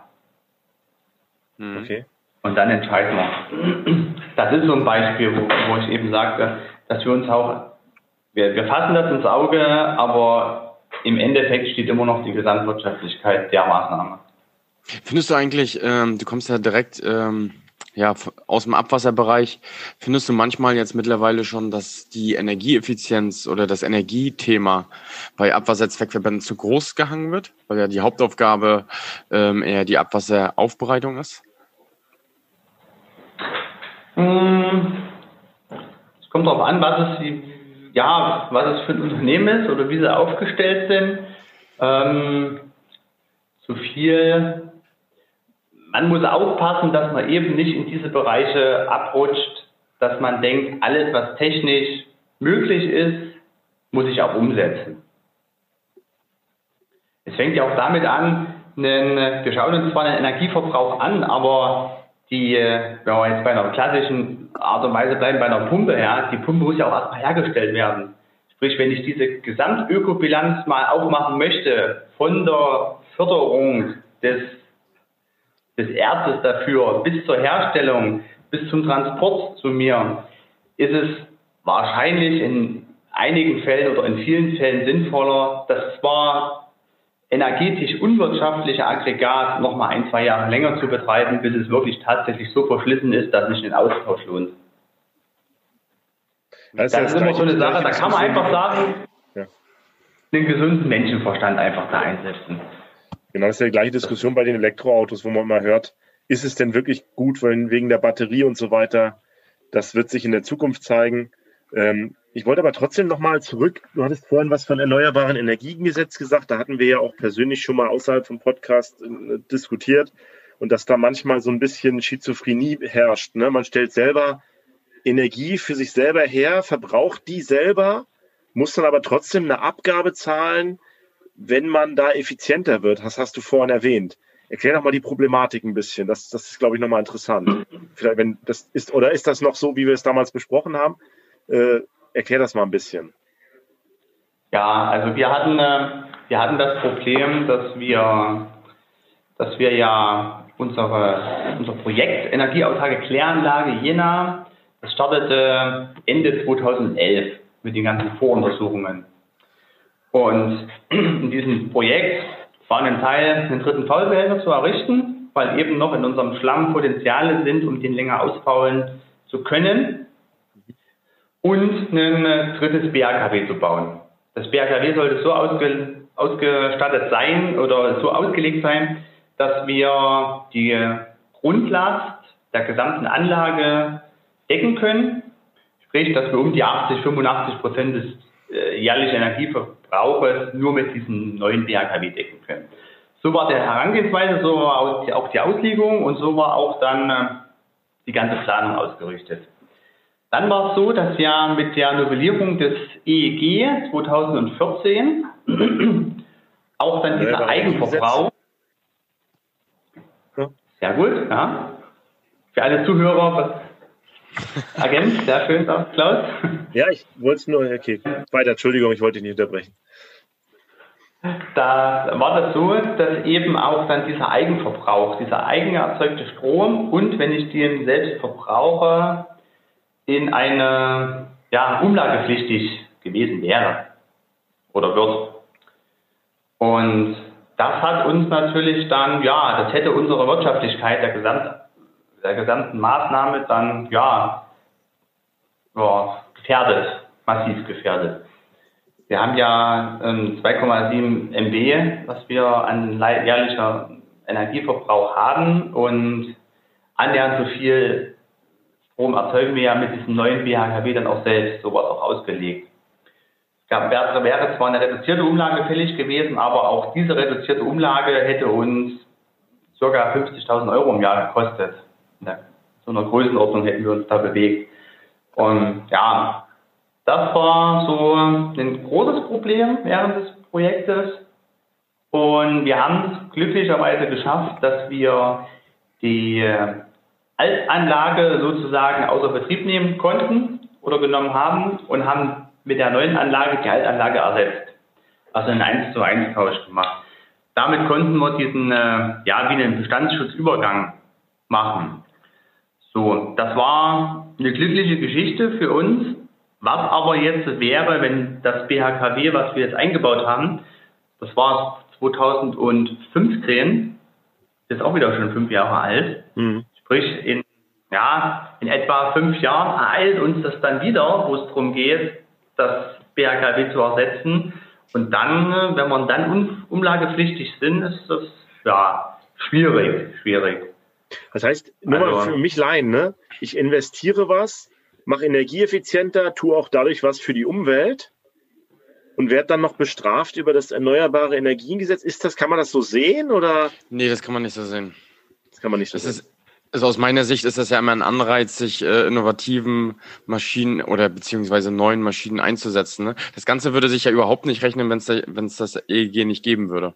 Mhm. Okay. Und dann entscheiden wir. Das ist so ein Beispiel, wo, wo ich eben sagte, dass wir uns auch, wir, wir fassen das ins Auge, aber im Endeffekt steht immer noch die Gesamtwirtschaftlichkeit der Maßnahme. Findest du eigentlich, ähm, du kommst ja direkt ähm, ja, aus dem Abwasserbereich, findest du manchmal jetzt mittlerweile schon, dass die Energieeffizienz oder das Energiethema bei Abwasserzweckverbänden zu groß gehangen wird, weil ja die Hauptaufgabe ähm, eher die Abwasseraufbereitung ist? Hm, es kommt darauf an, was es, ja, was es für ein Unternehmen ist oder wie sie aufgestellt sind. Ähm, so viel. Man muss aufpassen, dass man eben nicht in diese Bereiche abrutscht, dass man denkt, alles, was technisch möglich ist, muss ich auch umsetzen. Es fängt ja auch damit an, einen, wir schauen uns zwar den Energieverbrauch an, aber die, äh, wenn wir jetzt bei einer klassischen Art und Weise bleiben, bei einer Pumpe, ja, die Pumpe muss ja auch erstmal hergestellt werden. Sprich, wenn ich diese Gesamtökobilanz mal aufmachen möchte, von der Förderung des, des Erzes dafür bis zur Herstellung, bis zum Transport zu mir, ist es wahrscheinlich in einigen Fällen oder in vielen Fällen sinnvoller, das zwar energetisch unwirtschaftliche Aggregat noch mal ein, zwei Jahre länger zu betreiben, bis es wirklich tatsächlich so verschlissen ist, dass sich ein Austausch lohnt. Das, das ist immer so eine Sache, da kann man einfach sagen, ja. den gesunden Menschenverstand einfach da einsetzen. Genau, das ist ja die gleiche Diskussion bei den Elektroautos, wo man immer hört, ist es denn wirklich gut, weil wegen der Batterie und so weiter? Das wird sich in der Zukunft zeigen. Ähm, ich wollte aber trotzdem nochmal zurück. Du hattest vorhin was von erneuerbaren Energiengesetz gesagt. Da hatten wir ja auch persönlich schon mal außerhalb vom Podcast äh, diskutiert und dass da manchmal so ein bisschen Schizophrenie herrscht. Ne? Man stellt selber Energie für sich selber her, verbraucht die selber, muss dann aber trotzdem eine Abgabe zahlen, wenn man da effizienter wird. Das hast du vorhin erwähnt. Erklär doch mal die Problematik ein bisschen. Das, das ist, glaube ich, nochmal interessant. Vielleicht, wenn das ist, oder ist das noch so, wie wir es damals besprochen haben? Äh, erklär das mal ein bisschen. Ja, also wir hatten, äh, wir hatten das Problem, dass wir, dass wir ja unsere, unser Projekt Energieautarke Kläranlage Jena das startete Ende 2011 mit den ganzen Voruntersuchungen. Und in diesem Projekt war ein Teil, einen dritten Faulbehälter zu errichten, weil eben noch in unserem Schlamm Potenziale sind, um den länger ausfaulen zu können. Und ein drittes BAKW zu bauen. Das BAKW sollte so ausge, ausgestattet sein oder so ausgelegt sein, dass wir die Grundlast der gesamten Anlage decken können. Sprich, dass wir um die 80, 85 Prozent des äh, jährlichen Energieverbrauchs nur mit diesem neuen BHKW decken können. So war der Herangehensweise, so war auch die Auslegung und so war auch dann äh, die ganze Planung ausgerichtet. Dann war es so, dass wir mit der Novellierung des EEG 2014 auch dann dieser Eigenverbrauch. Sehr gut, ja. Für alle Zuhörer, Agent, sehr schön, Klaus. Ja, ich wollte es nur, okay, weiter, Entschuldigung, ich wollte dich nicht unterbrechen. Da war das so, dass eben auch dann dieser Eigenverbrauch, dieser eigen erzeugte Strom und wenn ich den selbst verbrauche, in eine ja, umlagepflichtig gewesen wäre oder wird. Und das hat uns natürlich dann, ja, das hätte unsere Wirtschaftlichkeit der Gesamt der gesamten Maßnahme dann ja, ja gefährdet, massiv gefährdet. Wir haben ja ähm, 2,7 MB, was wir an jährlicher Energieverbrauch haben und annähernd so viel Strom erzeugen wir ja mit diesem neuen BHKW dann auch selbst. So war es auch ausgelegt. Es gab, wäre, zwar eine reduzierte Umlage fällig gewesen, aber auch diese reduzierte Umlage hätte uns ca. 50.000 Euro im Jahr gekostet in so einer Größenordnung hätten wir uns da bewegt. Und ja, das war so ein großes Problem während des Projektes. Und wir haben es glücklicherweise geschafft, dass wir die Altanlage sozusagen außer Betrieb nehmen konnten oder genommen haben und haben mit der neuen Anlage die Altanlage ersetzt. Also einen 1 zu 1 Tausch gemacht. Damit konnten wir diesen, äh, ja, wie einen Bestandsschutzübergang machen. So, das war eine glückliche Geschichte für uns. Was aber jetzt wäre, wenn das BHKW, was wir jetzt eingebaut haben, das war 2015, ist auch wieder schon fünf Jahre alt. Mhm. Sprich, in, ja, in etwa fünf Jahren ereilt uns das dann wieder, wo es darum geht, das BHKW zu ersetzen. Und dann, wenn man dann umlagepflichtig sind, ist das ja schwierig, schwierig. Das heißt, nur also, mal für mich Laien, ne? ich investiere was, mache Energie effizienter, tue auch dadurch was für die Umwelt und werde dann noch bestraft über das Erneuerbare Energiengesetz. Ist das, kann man das so sehen oder? Nee, das kann man nicht so sehen. Das kann man nicht so das sehen. Ist, also aus meiner Sicht ist das ja immer ein Anreiz, sich äh, innovativen Maschinen oder beziehungsweise neuen Maschinen einzusetzen. Ne? Das Ganze würde sich ja überhaupt nicht rechnen, wenn es das EEG nicht geben würde.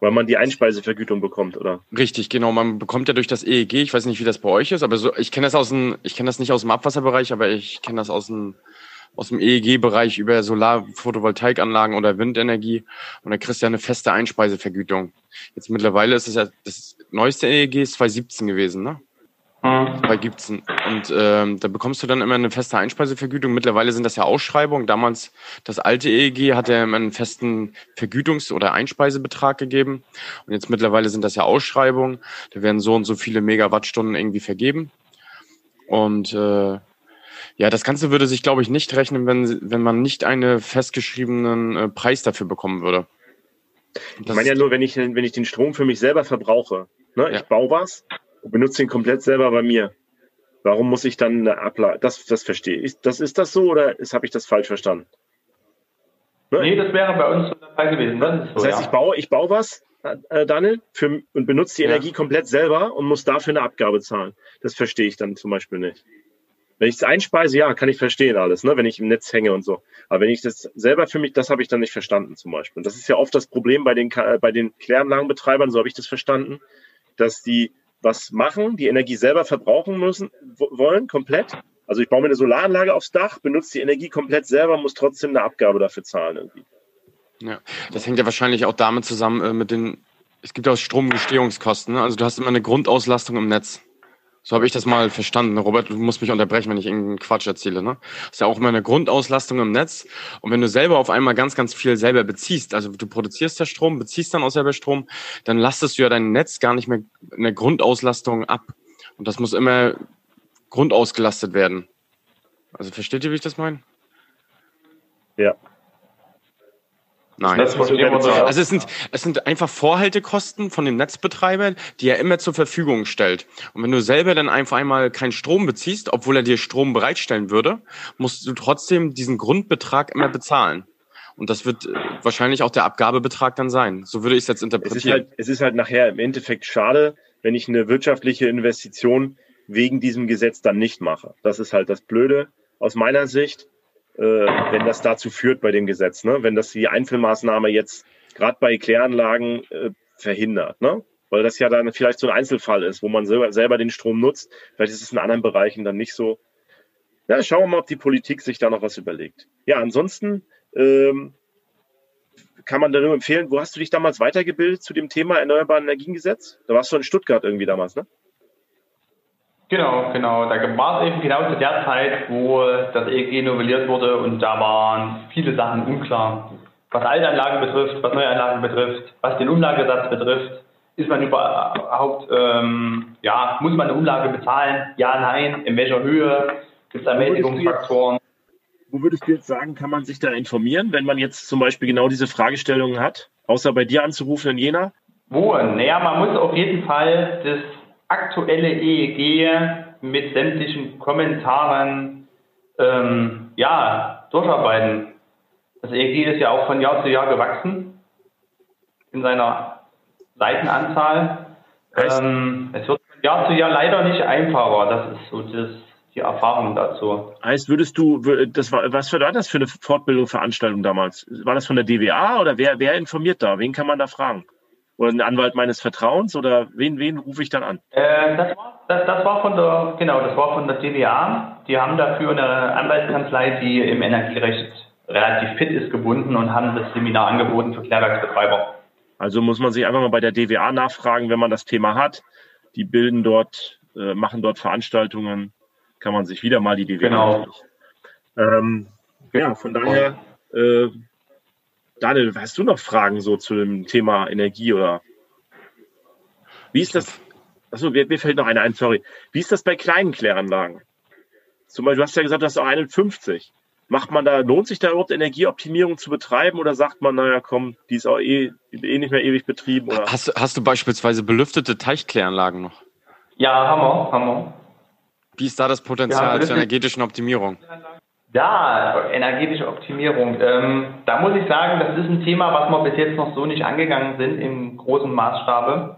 Weil man die Einspeisevergütung bekommt, oder? Richtig, genau. Man bekommt ja durch das EEG, ich weiß nicht, wie das bei euch ist, aber so, ich kenne das aus dem, ich kenne das nicht aus dem Abwasserbereich, aber ich kenne das aus dem, aus dem EEG-Bereich über Solar-, Photovoltaikanlagen oder Windenergie. Und da kriegst du ja eine feste Einspeisevergütung. Jetzt mittlerweile ist es ja, das neueste EEG ist 2017 gewesen, ne? Mhm. Bei gibt's und ähm, da bekommst du dann immer eine feste Einspeisevergütung. Mittlerweile sind das ja Ausschreibungen. Damals das alte EEG hat ja immer einen festen Vergütungs- oder Einspeisebetrag gegeben und jetzt mittlerweile sind das ja Ausschreibungen. Da werden so und so viele Megawattstunden irgendwie vergeben und äh, ja, das Ganze würde sich, glaube ich, nicht rechnen, wenn, wenn man nicht einen festgeschriebenen äh, Preis dafür bekommen würde. ich meine ja nur, wenn ich, wenn ich den Strom für mich selber verbrauche. Ne? Ja. Ich baue was benutze ihn komplett selber bei mir. Warum muss ich dann eine Ablage? Das, das verstehe ich. Das, ist das so oder habe ich das falsch verstanden? Ne? Nee, das wäre bei uns der Fall gewesen. Das, so, das heißt, ja. ich, baue, ich baue was, äh, Daniel, für, und benutze die ja. Energie komplett selber und muss dafür eine Abgabe zahlen. Das verstehe ich dann zum Beispiel nicht. Wenn ich es einspeise, ja, kann ich verstehen alles, ne? wenn ich im Netz hänge und so. Aber wenn ich das selber für mich, das habe ich dann nicht verstanden zum Beispiel. Und das ist ja oft das Problem bei den, bei den Kläranlagenbetreibern, so habe ich das verstanden, dass die was machen, die Energie selber verbrauchen müssen, wollen, komplett. Also ich baue mir eine Solaranlage aufs Dach, benutze die Energie komplett selber, muss trotzdem eine Abgabe dafür zahlen irgendwie. Ja, das hängt ja wahrscheinlich auch damit zusammen äh, mit den, es gibt ja auch Stromgestehungskosten, ne? also du hast immer eine Grundauslastung im Netz. So habe ich das mal verstanden. Robert, du musst mich unterbrechen, wenn ich irgendeinen Quatsch erzähle. Ne? Das ist ja auch immer eine Grundauslastung im Netz. Und wenn du selber auf einmal ganz, ganz viel selber beziehst, also du produzierst ja Strom, beziehst dann auch selber Strom, dann lastest du ja dein Netz gar nicht mehr in der Grundauslastung ab. Und das muss immer grundausgelastet werden. Also versteht ihr, wie ich das meine? Ja, Nein. Also es sind, es sind einfach Vorhaltekosten von dem Netzbetreiber, die er immer zur Verfügung stellt. Und wenn du selber dann einfach einmal keinen Strom beziehst, obwohl er dir Strom bereitstellen würde, musst du trotzdem diesen Grundbetrag immer bezahlen. Und das wird äh, wahrscheinlich auch der Abgabebetrag dann sein. So würde ich es jetzt interpretieren. Es ist, halt, es ist halt nachher im Endeffekt schade, wenn ich eine wirtschaftliche Investition wegen diesem Gesetz dann nicht mache. Das ist halt das Blöde aus meiner Sicht äh, wenn das dazu führt bei dem Gesetz, ne? wenn das die Einzelmaßnahme jetzt gerade bei Kläranlagen äh, verhindert. Ne? Weil das ja dann vielleicht so ein Einzelfall ist, wo man selber, selber den Strom nutzt. Vielleicht ist es in anderen Bereichen dann nicht so. Ja, schauen wir mal, ob die Politik sich da noch was überlegt. Ja, ansonsten ähm, kann man darüber empfehlen, wo hast du dich damals weitergebildet zu dem Thema Erneuerbare Energiengesetz? Da warst du in Stuttgart irgendwie damals, ne? Genau, genau. Da war es eben genau zu der Zeit, wo das EEG novelliert wurde und da waren viele Sachen unklar. Was Altanlagen betrifft, was Neuanlagen betrifft, was den Umlagesatz betrifft, ist man überhaupt, ähm, ja, muss man eine Umlage bezahlen? Ja, nein, in welcher Höhe? Gibt es da Mäßigungsfaktoren? Wo würdest du jetzt sagen, kann man sich da informieren, wenn man jetzt zum Beispiel genau diese Fragestellungen hat, außer bei dir anzurufen in Jena? Wo? Naja, man muss auf jeden Fall das aktuelle EEG mit sämtlichen Kommentaren ähm, ja, durcharbeiten. Das EEG ist ja auch von Jahr zu Jahr gewachsen in seiner Seitenanzahl. Ähm, es wird von Jahr zu Jahr leider nicht einfacher. Das ist so das, die Erfahrung dazu. Heißt, würdest du, das war, was war das für eine Fortbildung, Veranstaltung damals? War das von der DWA oder wer, wer informiert da? Wen kann man da fragen? Oder einen Anwalt meines Vertrauens oder wen, wen rufe ich dann an? Äh, das, war, das, das, war von der, genau, das war von der DWA. Die haben dafür eine Anwaltskanzlei, die im Energierecht relativ fit ist, gebunden und haben das Seminar angeboten für Klärwerksbetreiber. Also muss man sich einfach mal bei der DWA nachfragen, wenn man das Thema hat. Die bilden dort, äh, machen dort Veranstaltungen, kann man sich wieder mal die DWA. Genau. Ähm, ja, von daher äh, Daniel, hast du noch Fragen so zu dem Thema Energie oder wie ist das? Achso, mir, mir fällt noch eine ein, sorry. Wie ist das bei kleinen Kläranlagen? Zum Beispiel, du hast ja gesagt, du hast auch 51. Macht man da, lohnt sich da überhaupt Energieoptimierung zu betreiben oder sagt man, naja, komm, die ist auch eh, eh nicht mehr ewig betrieben? Oder? Hast, hast du beispielsweise belüftete Teichkläranlagen noch? Ja, haben wir, haben wir. Wie ist da das Potenzial ja, zur energetischen Optimierung? Ja, energetische Optimierung. Ähm, da muss ich sagen, das ist ein Thema, was wir bis jetzt noch so nicht angegangen sind im großen Maßstabe,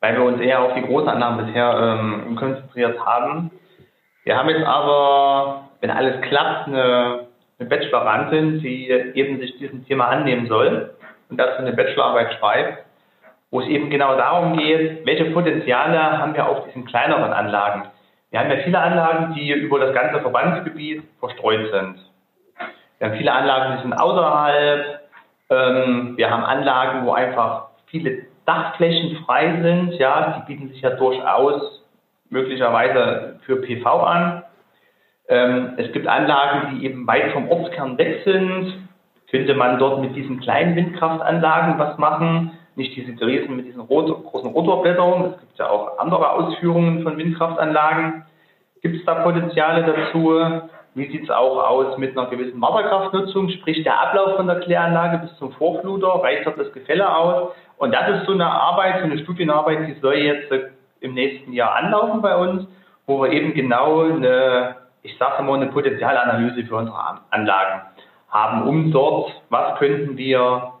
weil wir uns eher auf die Großanlagen bisher ähm, konzentriert haben. Wir haben jetzt aber, wenn alles klappt, eine, eine Bachelorantin, die eben sich diesem Thema annehmen soll und dazu eine Bachelorarbeit schreibt. wo es eben genau darum geht, welche Potenziale haben wir auf diesen kleineren Anlagen. Wir haben ja viele Anlagen, die über das ganze Verbandsgebiet verstreut sind. Wir haben viele Anlagen, die sind außerhalb. Ähm, wir haben Anlagen, wo einfach viele Dachflächen frei sind. Ja, die bieten sich ja durchaus möglicherweise für PV an. Ähm, es gibt Anlagen, die eben weit vom Ortskern weg sind. Könnte man dort mit diesen kleinen Windkraftanlagen was machen? Nicht diese Riesen mit diesen Rotor, großen Rotorblättern. Es gibt ja auch andere Ausführungen von Windkraftanlagen. Gibt es da Potenziale dazu? Wie sieht es auch aus mit einer gewissen Wasserkraftnutzung? Sprich, der Ablauf von der Kläranlage bis zum Vorfluter, reicht das Gefälle aus? Und das ist so eine Arbeit, so eine Studienarbeit, die soll jetzt im nächsten Jahr anlaufen bei uns, wo wir eben genau eine, ich sage mal, eine Potenzialanalyse für unsere Anlagen haben, um dort, was könnten wir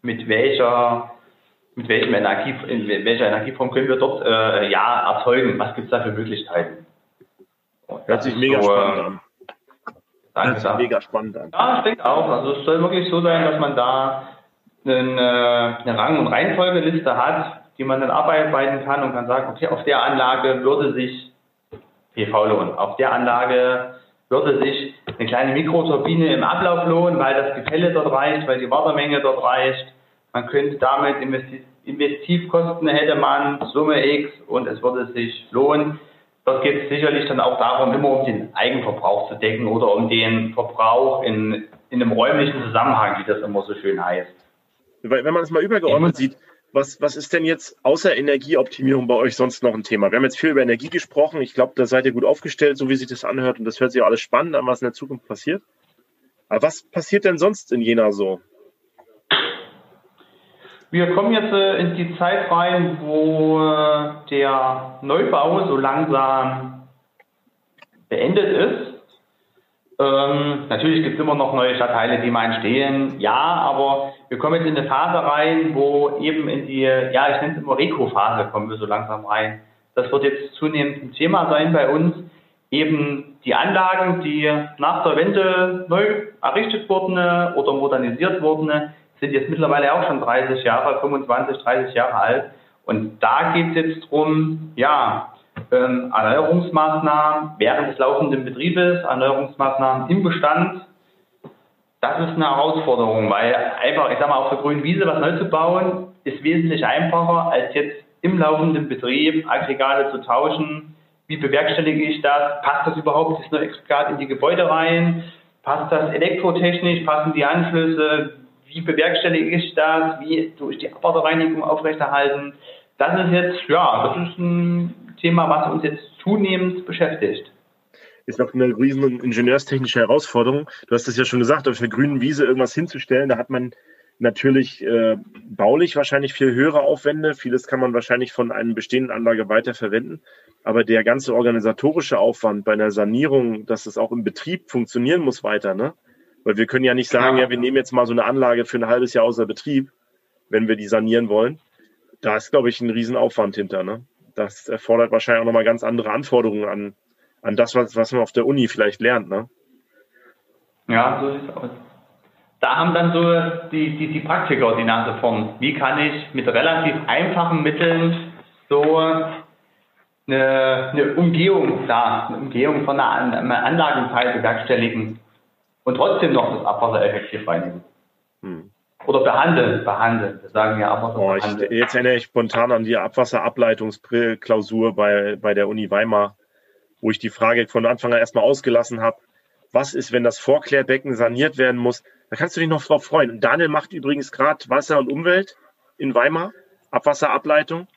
mit welcher mit welchem Energie, in welcher Energieform können wir dort äh, ja erzeugen? Was gibt es da für Möglichkeiten? Hört sich mega so, spannend an. Danke, Hört sich mega spannend an. Ja, ich denke auch. Also es soll wirklich so sein, dass man da eine, eine Rang- und Reihenfolgeliste hat, die man dann arbeiten kann und kann sagen, okay, auf der Anlage würde sich PV lohnen. Auf der Anlage würde sich eine kleine Mikroturbine im Ablauf lohnen, weil das Gefälle dort reicht, weil die Wassermenge dort reicht. Man könnte damit Investivkosten hätte man Summe X und es würde sich lohnen. Dort geht es sicherlich dann auch darum, immer um den Eigenverbrauch zu decken oder um den Verbrauch in, in einem räumlichen Zusammenhang, wie das immer so schön heißt. Wenn man es mal übergeordnet sieht, was, was ist denn jetzt außer Energieoptimierung bei euch sonst noch ein Thema? Wir haben jetzt viel über Energie gesprochen. Ich glaube, da seid ihr gut aufgestellt, so wie sich das anhört. Und das hört sich auch alles spannend an, was in der Zukunft passiert. Aber was passiert denn sonst in Jena so? Wir kommen jetzt äh, in die Zeit rein, wo äh, der Neubau so langsam beendet ist. Ähm, natürlich gibt es immer noch neue Stadtteile, die mal entstehen, ja, aber wir kommen jetzt in eine Phase rein, wo eben in die, ja, ich nenne es immer Reko-Phase, kommen wir so langsam rein. Das wird jetzt zunehmend ein Thema sein bei uns. Eben die Anlagen, die nach der Wende neu errichtet wurden oder modernisiert wurden, sind jetzt mittlerweile auch schon 30 Jahre, 25, 30 Jahre alt. Und da geht es jetzt drum, ja, ähm, Erneuerungsmaßnahmen während des laufenden Betriebes, Erneuerungsmaßnahmen im Bestand. Das ist eine Herausforderung, weil einfach, ich sag mal, auf der grünen Wiese was neu zu bauen, ist wesentlich einfacher, als jetzt im laufenden Betrieb Aggregate zu tauschen. Wie bewerkstellige ich das? Passt das überhaupt, das neue Aggregat in die Gebäude rein? Passt das elektrotechnisch? Passen die Anschlüsse? Wie bewerkstellige ich das? Wie durch die Abwasserreinigung aufrechterhalten? Das ist jetzt, ja, das ist ein Thema, was uns jetzt zunehmend beschäftigt. Ist noch eine riesen ingenieurstechnische Herausforderung. Du hast es ja schon gesagt, auf einer grünen Wiese irgendwas hinzustellen, da hat man natürlich äh, baulich wahrscheinlich viel höhere Aufwände. Vieles kann man wahrscheinlich von einer bestehenden Anlage weiterverwenden. Aber der ganze organisatorische Aufwand bei einer Sanierung, dass es auch im Betrieb funktionieren muss weiter, ne? Weil wir können ja nicht sagen, ja, wir nehmen jetzt mal so eine Anlage für ein halbes Jahr außer Betrieb, wenn wir die sanieren wollen. Da ist, glaube ich, ein Riesenaufwand hinter, ne? das erfordert wahrscheinlich auch nochmal ganz andere Anforderungen an, an das, was, was man auf der Uni vielleicht lernt. Ne? Ja, so sieht es aus. Da haben dann so die, die, die Praktiker die Nase vorn. Wie kann ich mit relativ einfachen Mitteln so eine, eine Umgehung da, eine Umgehung von einer, Anlagenteil bewerkstelligen und trotzdem noch das Abwasser effektiv reinigen. Hm. Oder behandeln, behandeln. Wir sagen ja Abwasser oh, ich, Jetzt erinnere ich spontan an die Abwasserableitungsklausur bei, bei der Uni Weimar, wo ich die Frage von Anfang an erstmal ausgelassen habe. Was ist, wenn das Vorklärbecken saniert werden muss? Da kannst du dich noch drauf freuen. Und Daniel macht übrigens gerade Wasser und Umwelt in Weimar, Abwasserableitung.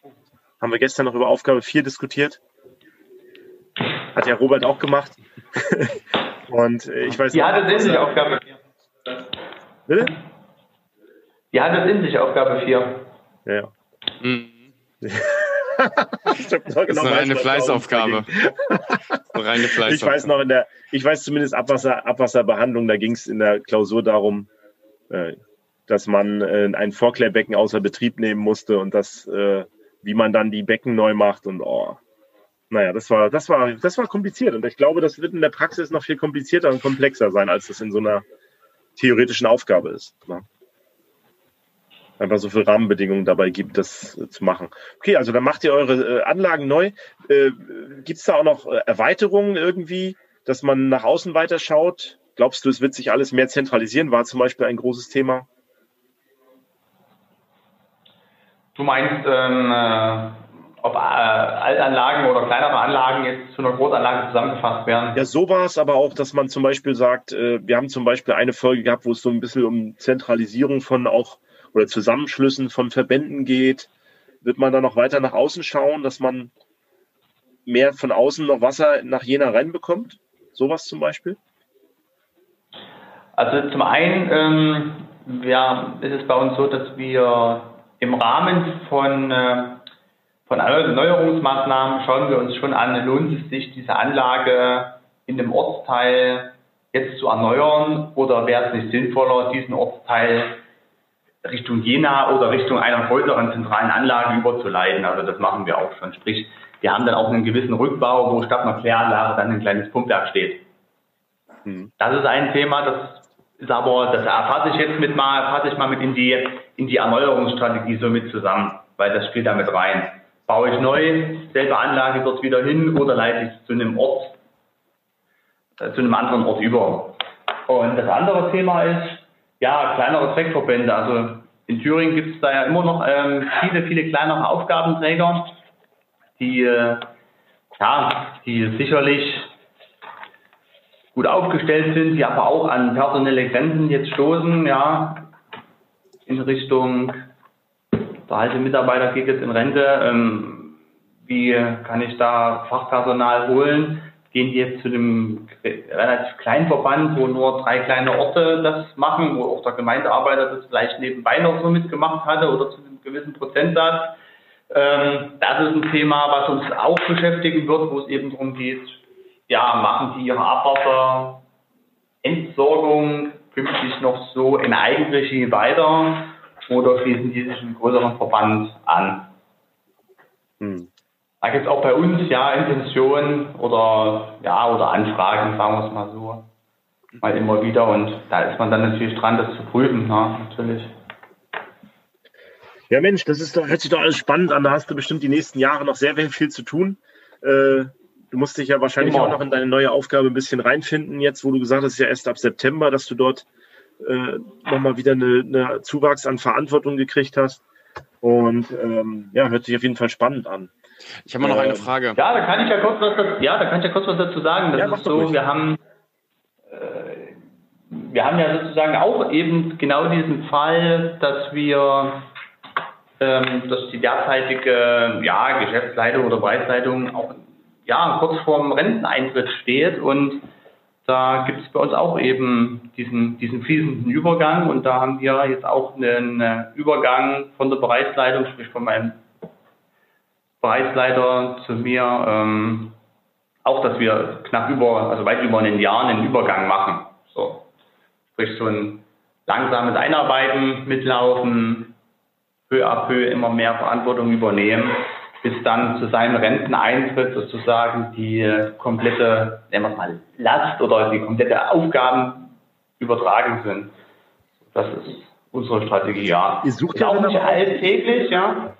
Haben wir gestern noch über Aufgabe 4 diskutiert. Hat ja Robert auch gemacht. und äh, ich weiß Die hatte es in sich, Aufgabe 4. Bitte? Die hat es in sich, Aufgabe 4. Ja. Mhm. ich genau das ist eine reine Fleißaufgabe. reine Fleißaufgabe. Ich weiß noch in der, ich weiß zumindest Abwasser, Abwasserbehandlung, da ging es in der Klausur darum, äh, dass man äh, ein Vorklärbecken außer Betrieb nehmen musste und das, äh, wie man dann die Becken neu macht und oh. Naja, das war, das war, das war kompliziert und ich glaube, das wird in der Praxis noch viel komplizierter und komplexer sein, als das in so einer theoretischen Aufgabe ist. Ne? einfach so viele Rahmenbedingungen dabei gibt, das äh, zu machen. Okay, also dann macht ihr eure äh, Anlagen neu. Äh, gibt es da auch noch Erweiterungen irgendwie, dass man nach außen weiter schaut? Glaubst du, es wird sich alles mehr zentralisieren? War zum Beispiel ein großes Thema. Du meinst, ähm, äh, ob äh, Altanlagen oder kleinere Anlagen jetzt zu einer Großanlage zusammengefasst werden? Ja, so war es aber auch, dass man zum Beispiel sagt, äh, wir haben zum Beispiel eine Folge gehabt, wo es so ein bisschen um Zentralisierung von auch oder Zusammenschlüssen von Verbänden geht. Wird man da noch weiter nach außen schauen, dass man mehr von außen noch Wasser nach Jena reinbekommt? Sowas zum Beispiel? Also zum einen ähm, ja, ist es bei uns so, dass wir im Rahmen von, äh, von Erneuerungsmaßnahmen schauen wir uns schon an, lohnt es sich, diese Anlage in dem Ortsteil jetzt zu erneuern oder wäre es nicht sinnvoller, diesen Ortsteil Richtung Jena oder Richtung einer größeren zentralen Anlage überzuleiten. Also das machen wir auch schon. Sprich, wir haben dann auch einen gewissen Rückbau, wo statt einer Kläranlage dann ein kleines Pumpwerk steht. Hm. Das ist ein Thema, das ist aber, das erfasse ich jetzt mit mal, erfasse ich mal mit in die, in die Erneuerungsstrategie so mit zusammen, weil das spielt damit rein. Baue ich neu, selbe Anlage dort wieder hin oder leite ich zu einem Ort, äh, zu einem anderen Ort über. Und das andere Thema ist, ja, kleinere Zweckverbände. Also in Thüringen gibt es da ja immer noch ähm, viele, viele kleinere Aufgabenträger, die, äh, ja, die sicherlich gut aufgestellt sind, die aber auch an personelle Grenzen jetzt stoßen, ja, in Richtung, der alte Mitarbeiter geht jetzt in Rente, ähm, wie kann ich da Fachpersonal holen? Gehen die jetzt zu dem relativ kleinen Verband, wo nur drei kleine Orte das machen, wo auch der Gemeindearbeiter das vielleicht nebenbei noch so mitgemacht hatte oder zu einem gewissen Prozentsatz? Ähm, das ist ein Thema, was uns auch beschäftigen wird, wo es eben darum geht, ja, machen die ihre Abwasserentsorgung künftig noch so in Eigenregie weiter oder schließen die sich einem größeren Verband an? Hm. Da gibt es auch bei uns ja Intentionen oder ja oder Anfragen, sagen wir es mal so, mal immer wieder und da ist man dann natürlich dran, das zu prüfen, ja, natürlich. Ja Mensch, das ist doch, hört sich doch alles spannend an. Da hast du bestimmt die nächsten Jahre noch sehr, sehr viel zu tun. Äh, Du musst dich ja wahrscheinlich Immer. auch noch in deine neue Aufgabe ein bisschen reinfinden, jetzt, wo du gesagt hast, ja erst ab September, dass du dort äh, nochmal wieder eine, eine Zuwachs an Verantwortung gekriegt hast. Und ähm, ja, hört sich auf jeden Fall spannend an. Ich habe mal noch eine ähm, Frage. Ja, da kann ich ja kurz was, dazu, ja, da kann ich ja kurz was dazu sagen. Das ja, ist so, wir haben, äh, wir haben ja sozusagen auch eben genau diesen Fall, dass wir, ähm, dass die derzeitige ja, Geschäftsleitung oder Preisleitung auch ja, kurz vorm Renteneintritt steht und da gibt es bei uns auch eben diesen, diesen fließenden Übergang und da haben wir jetzt auch einen äh, Übergang von der Bereichsleitung, sprich von meinem Bereichsleiter zu mir, ähm, auch, dass wir knapp über, also weit über ein Jahr einen Übergang machen. So, sprich so ein langsames Einarbeiten, mitlaufen, peu à peu immer mehr Verantwortung übernehmen bis dann zu seinem Renteneintritt sozusagen die komplette, nennen wir es mal, Last oder die komplette Aufgaben übertragen sind. Das ist unsere Strategie, ja. Ihr sucht ist auch nicht alltäglich, ja.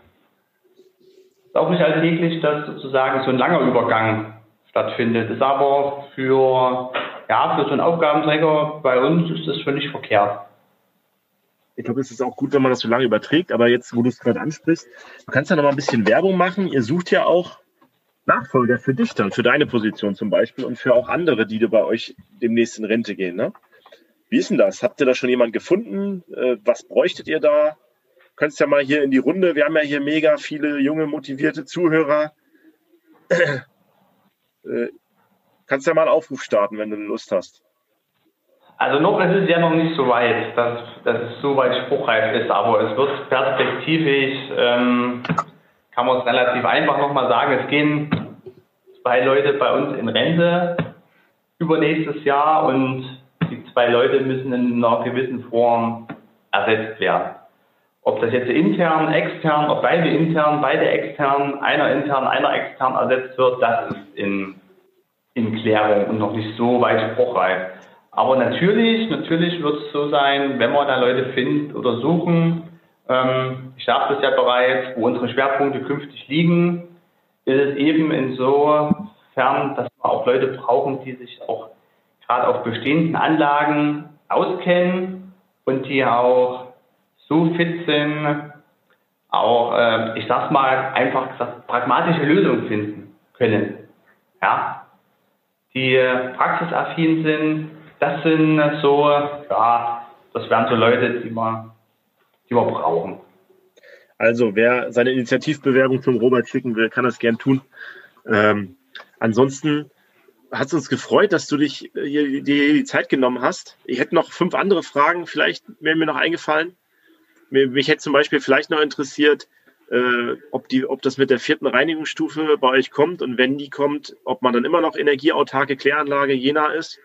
Ist auch nicht alltäglich, dass sozusagen so ein langer Übergang stattfindet. Ist aber für, ja, für so einen Aufgabenträger bei uns ist das völlig verkehrt. Ich glaube, es ist auch gut, wenn man das so lange überträgt. Aber jetzt, wo du es gerade ansprichst, du kannst ja noch mal ein bisschen Werbung machen. Ihr sucht ja auch Nachfolger für dich dann, für deine Position zum Beispiel und für auch andere, die bei euch demnächst in Rente gehen. Ne? Wie ist denn das? Habt ihr da schon jemanden gefunden? Äh, was bräuchtet ihr da? Könntest ja mal hier in die Runde. Wir haben ja hier mega viele junge, motivierte Zuhörer. Äh, kannst ja mal einen Aufruf starten, wenn du Lust hast. Also noch ist es ja noch nicht so weit, dass, dass es so weit spruchreif ist, aber es wird perspektivisch, ähm, kann man es relativ einfach nochmal sagen, es gehen zwei Leute bei uns in Rente übernächstes Jahr und die zwei Leute müssen in einer gewissen Form ersetzt werden. Ob das jetzt intern, extern, ob beide intern, beide extern, einer intern, einer extern ersetzt wird, das ist in, in Klärung und noch nicht so weit spruchreif. Aber natürlich, natürlich wird es so sein, wenn wir da Leute finden oder suchen, ähm, ich sagte es ja bereits, wo unsere Schwerpunkte künftig liegen, ist es eben insofern, dass wir auch Leute brauchen, die sich auch gerade auf bestehenden Anlagen auskennen und die auch so fit sind, auch, äh, ich sag's mal einfach gesagt, pragmatische Lösungen finden können. Ja, die äh, praxisaffin sind, das sind so, ja, das wären so Leute, die wir, die wir brauchen. Also, wer seine Initiativbewerbung zum Robert schicken will, kann das gern tun. Ähm, ansonsten hat es uns gefreut, dass du dich äh, hier, dir die Zeit genommen hast. Ich hätte noch fünf andere Fragen, vielleicht wären mir noch eingefallen. Mich, hätte zum Beispiel vielleicht noch interessiert, äh, ob, die, ob das mit der vierten Reinigungsstufe bei euch kommt und wenn die kommt, ob man dann immer noch energieautarke Kläranlage Jena ist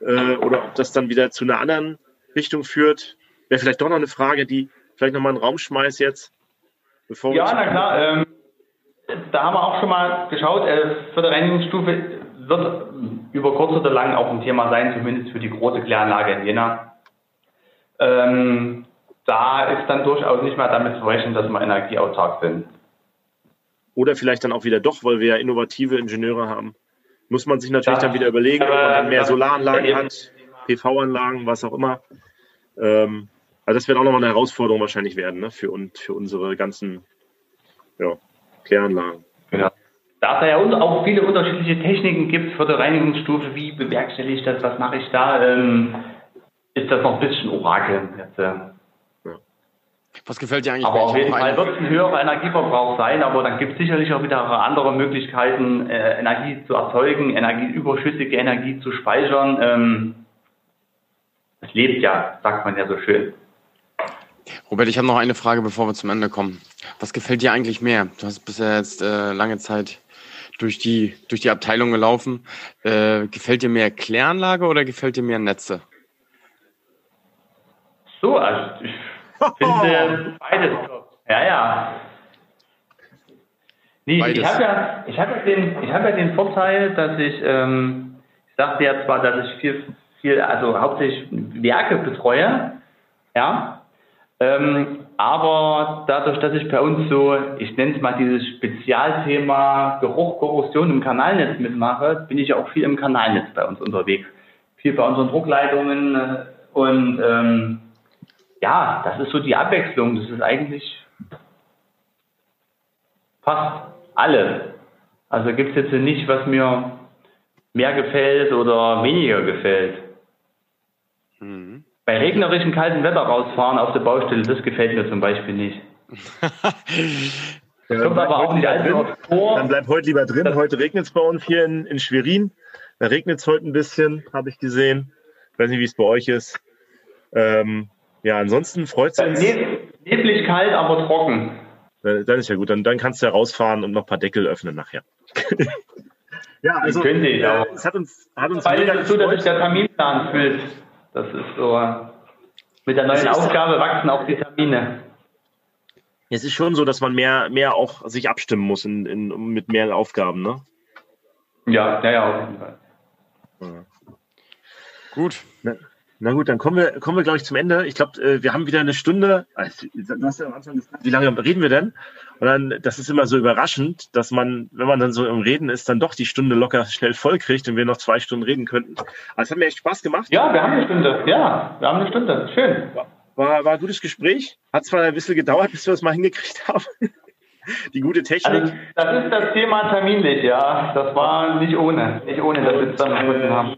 äh, oder ob das dann wieder zu einer anderen Richtung führt. Wäre vielleicht doch noch eine Frage, die vielleicht nochmal in den Raum schmeißt jetzt. Bevor ja, na klar. Ähm, da haben wir auch schon mal geschaut. Äh, für die Reinigungsstufe wird über kurz oder lang auch ein Thema sein, zumindest für die große Kläranlage in Jena. Ähm, da ist dann durchaus nicht mehr damit zu rechnen, dass wir energieautark sind. Oder vielleicht dann auch wieder doch, weil wir ja innovative Ingenieure haben. Muss man sich natürlich dann wieder überlegen, ob man dann mehr Solaranlagen hat, PV-Anlagen, was auch immer. Ähm, also das wird auch nochmal eine Herausforderung wahrscheinlich werden ne, für, und, für unsere ganzen ja, Kläranlagen. Ja. Da es ja auch viele unterschiedliche Techniken gibt für die Reinigungsstufe, wie bewerkstellige ich das, was mache ich da, ähm, ist das noch ein bisschen Orakel. Jetzt, äh, was gefällt dir eigentlich? Aber auf jeden Fall wird es ein höherer Energieverbrauch sein, aber dann gibt es sicherlich auch wieder andere Möglichkeiten, äh, Energie zu erzeugen, Energie, überschüssige Energie zu speichern. Ähm, es lebt ja, sagt man ja so schön. Robert, ich habe noch eine Frage, bevor wir zum Ende kommen. Was gefällt dir eigentlich mehr? Du hast bisher jetzt äh, lange Zeit durch die, durch die Abteilung gelaufen. Äh, gefällt dir mehr Kläranlage oder gefällt dir mehr Netze? So, also ich finde beides top. Ja, ja. Nee, ich habe ja, ich hab ja, den, ich hab ja den Vorteil, dass ich, ähm, ich sagte ja zwar, dass ich viel, viel, also hauptsächlich Werke betreue, ja, ähm, aber dadurch, dass ich bei uns so, ich nenne es mal dieses Spezialthema Geruch, Korrosion im Kanalnetz mitmache, bin ich ja auch viel im Kanalnetz bei uns unterwegs. Viel bei unseren Druckleitungen äh, und ähm, ja, das ist so die Abwechslung. Das ist eigentlich fast alles. Also gibt es jetzt nicht, was mir mehr gefällt oder weniger gefällt. Mhm. Bei regnerischem kalten Wetter rausfahren auf der Baustelle, das gefällt mir zum Beispiel nicht. ja, kommt aber auch nicht allzu vor. Dann bleib heute lieber drin. Heute regnet es bei uns hier in, in Schwerin. Da regnet es heute ein bisschen, habe ich gesehen. Ich weiß nicht, wie es bei euch ist. Ähm, ja, ansonsten freut es uns. Neblig kalt, aber trocken. Dann ist ja gut. Dann, dann kannst du ja rausfahren und noch ein paar Deckel öffnen nachher. ja, also könnte ich auch. es hat uns, hat uns Weil es dazu, dass sich der Terminplan füllt. Das ist so. Mit der neuen Aufgabe wachsen auch die Termine. Es ist schon so, dass man mehr, mehr auch sich abstimmen muss in, in, mit mehr Aufgaben, ne? Ja, ja, ja, auf jeden Fall. Ja. Gut. Ne? Na gut, dann kommen wir, kommen wir glaube ich, zum Ende. Ich glaube, äh, wir haben wieder eine Stunde. Also, du hast ja am Anfang gesagt, wie lange reden wir denn? Und dann, das ist immer so überraschend, dass man, wenn man dann so im Reden ist, dann doch die Stunde locker schnell voll kriegt und wir noch zwei Stunden reden könnten. Aber es hat mir echt Spaß gemacht. Ja, wir haben eine Stunde. Ja, wir haben eine Stunde. Schön. War, war ein gutes Gespräch. Hat zwar ein bisschen gedauert, bis wir das mal hingekriegt haben. die gute Technik. Also, das ist das Thema terminlich, ja. Das war nicht ohne. Nicht ohne, dass wir es dann gefunden haben.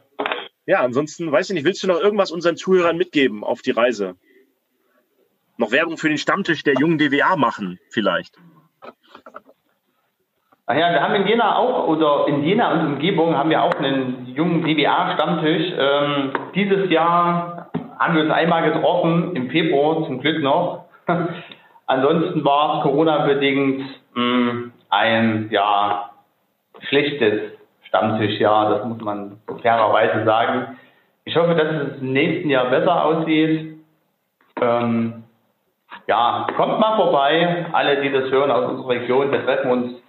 Ja, ansonsten, weiß ich nicht, willst du noch irgendwas unseren Zuhörern mitgeben auf die Reise? Noch Werbung für den Stammtisch der jungen DWA machen, vielleicht? Ach ja, wir haben in Jena auch, oder in Jena und Umgebung haben wir auch einen jungen DWA-Stammtisch. Ähm, dieses Jahr haben wir uns einmal getroffen, im Februar zum Glück noch. Ansonsten war es Corona-bedingt mm, ein ja, schlechtes Stammtischjahr, das muss man fairerweise sagen. Ich hoffe, dass es im nächsten Jahr besser aussieht. Ähm, ja, kommt mal vorbei, alle, die das hören aus unserer Region. Wir treffen uns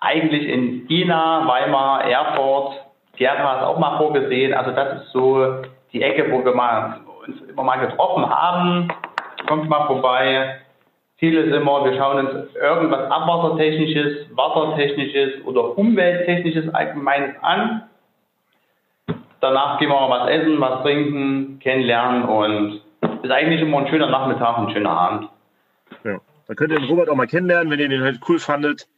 eigentlich in Jena, Weimar, Erfurt. Gera ist auch mal vorgesehen. Also das ist so die Ecke, wo wir mal, uns immer mal getroffen haben. Kommt mal vorbei. Ziel ist immer, wir schauen uns irgendwas Abwassertechnisches, Wassertechnisches oder Umwelttechnisches Allgemeines an. Danach gehen wir was essen, was trinken, kennenlernen und ist eigentlich immer ein schöner Nachmittag, ein schöner Abend. Ja. Dann könnt ihr den Robert auch mal kennenlernen, wenn ihr den halt cool fandet,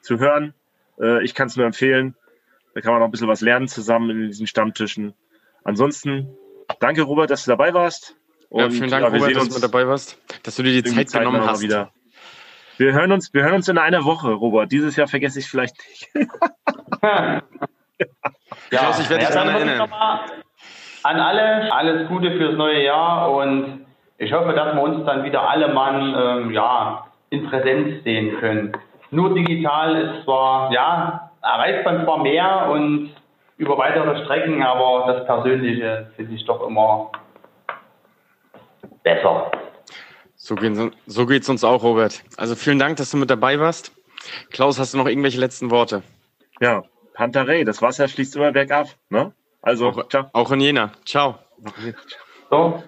zu hören. Äh, ich kann es nur empfehlen. Da kann man noch ein bisschen was lernen zusammen in diesen Stammtischen. Ansonsten, danke Robert, dass du dabei warst. Und, ja, vielen Dank, ja, Robert, dass du mit dabei warst, dass du dir die Zeit, Zeit genommen hast. Wieder. Wir hören, uns, wir hören uns in einer Woche, Robert. Dieses Jahr vergesse ich vielleicht nicht. ja, Klaus, ich werde dich daran erinnern. An alle, alles Gute fürs neue Jahr und ich hoffe, dass wir uns dann wieder alle Mann ähm, ja, in Präsenz sehen können. Nur digital ist zwar, ja, erreicht man zwar mehr und über weitere Strecken, aber das Persönliche finde ich doch immer besser. So, gehen, so geht es uns auch, Robert. Also vielen Dank, dass du mit dabei warst. Klaus, hast du noch irgendwelche letzten Worte? Ja, Panterei, das Wasser schließt immer bergab. Ne? Also, auch, ciao. Auch in Jena. Ciao. So.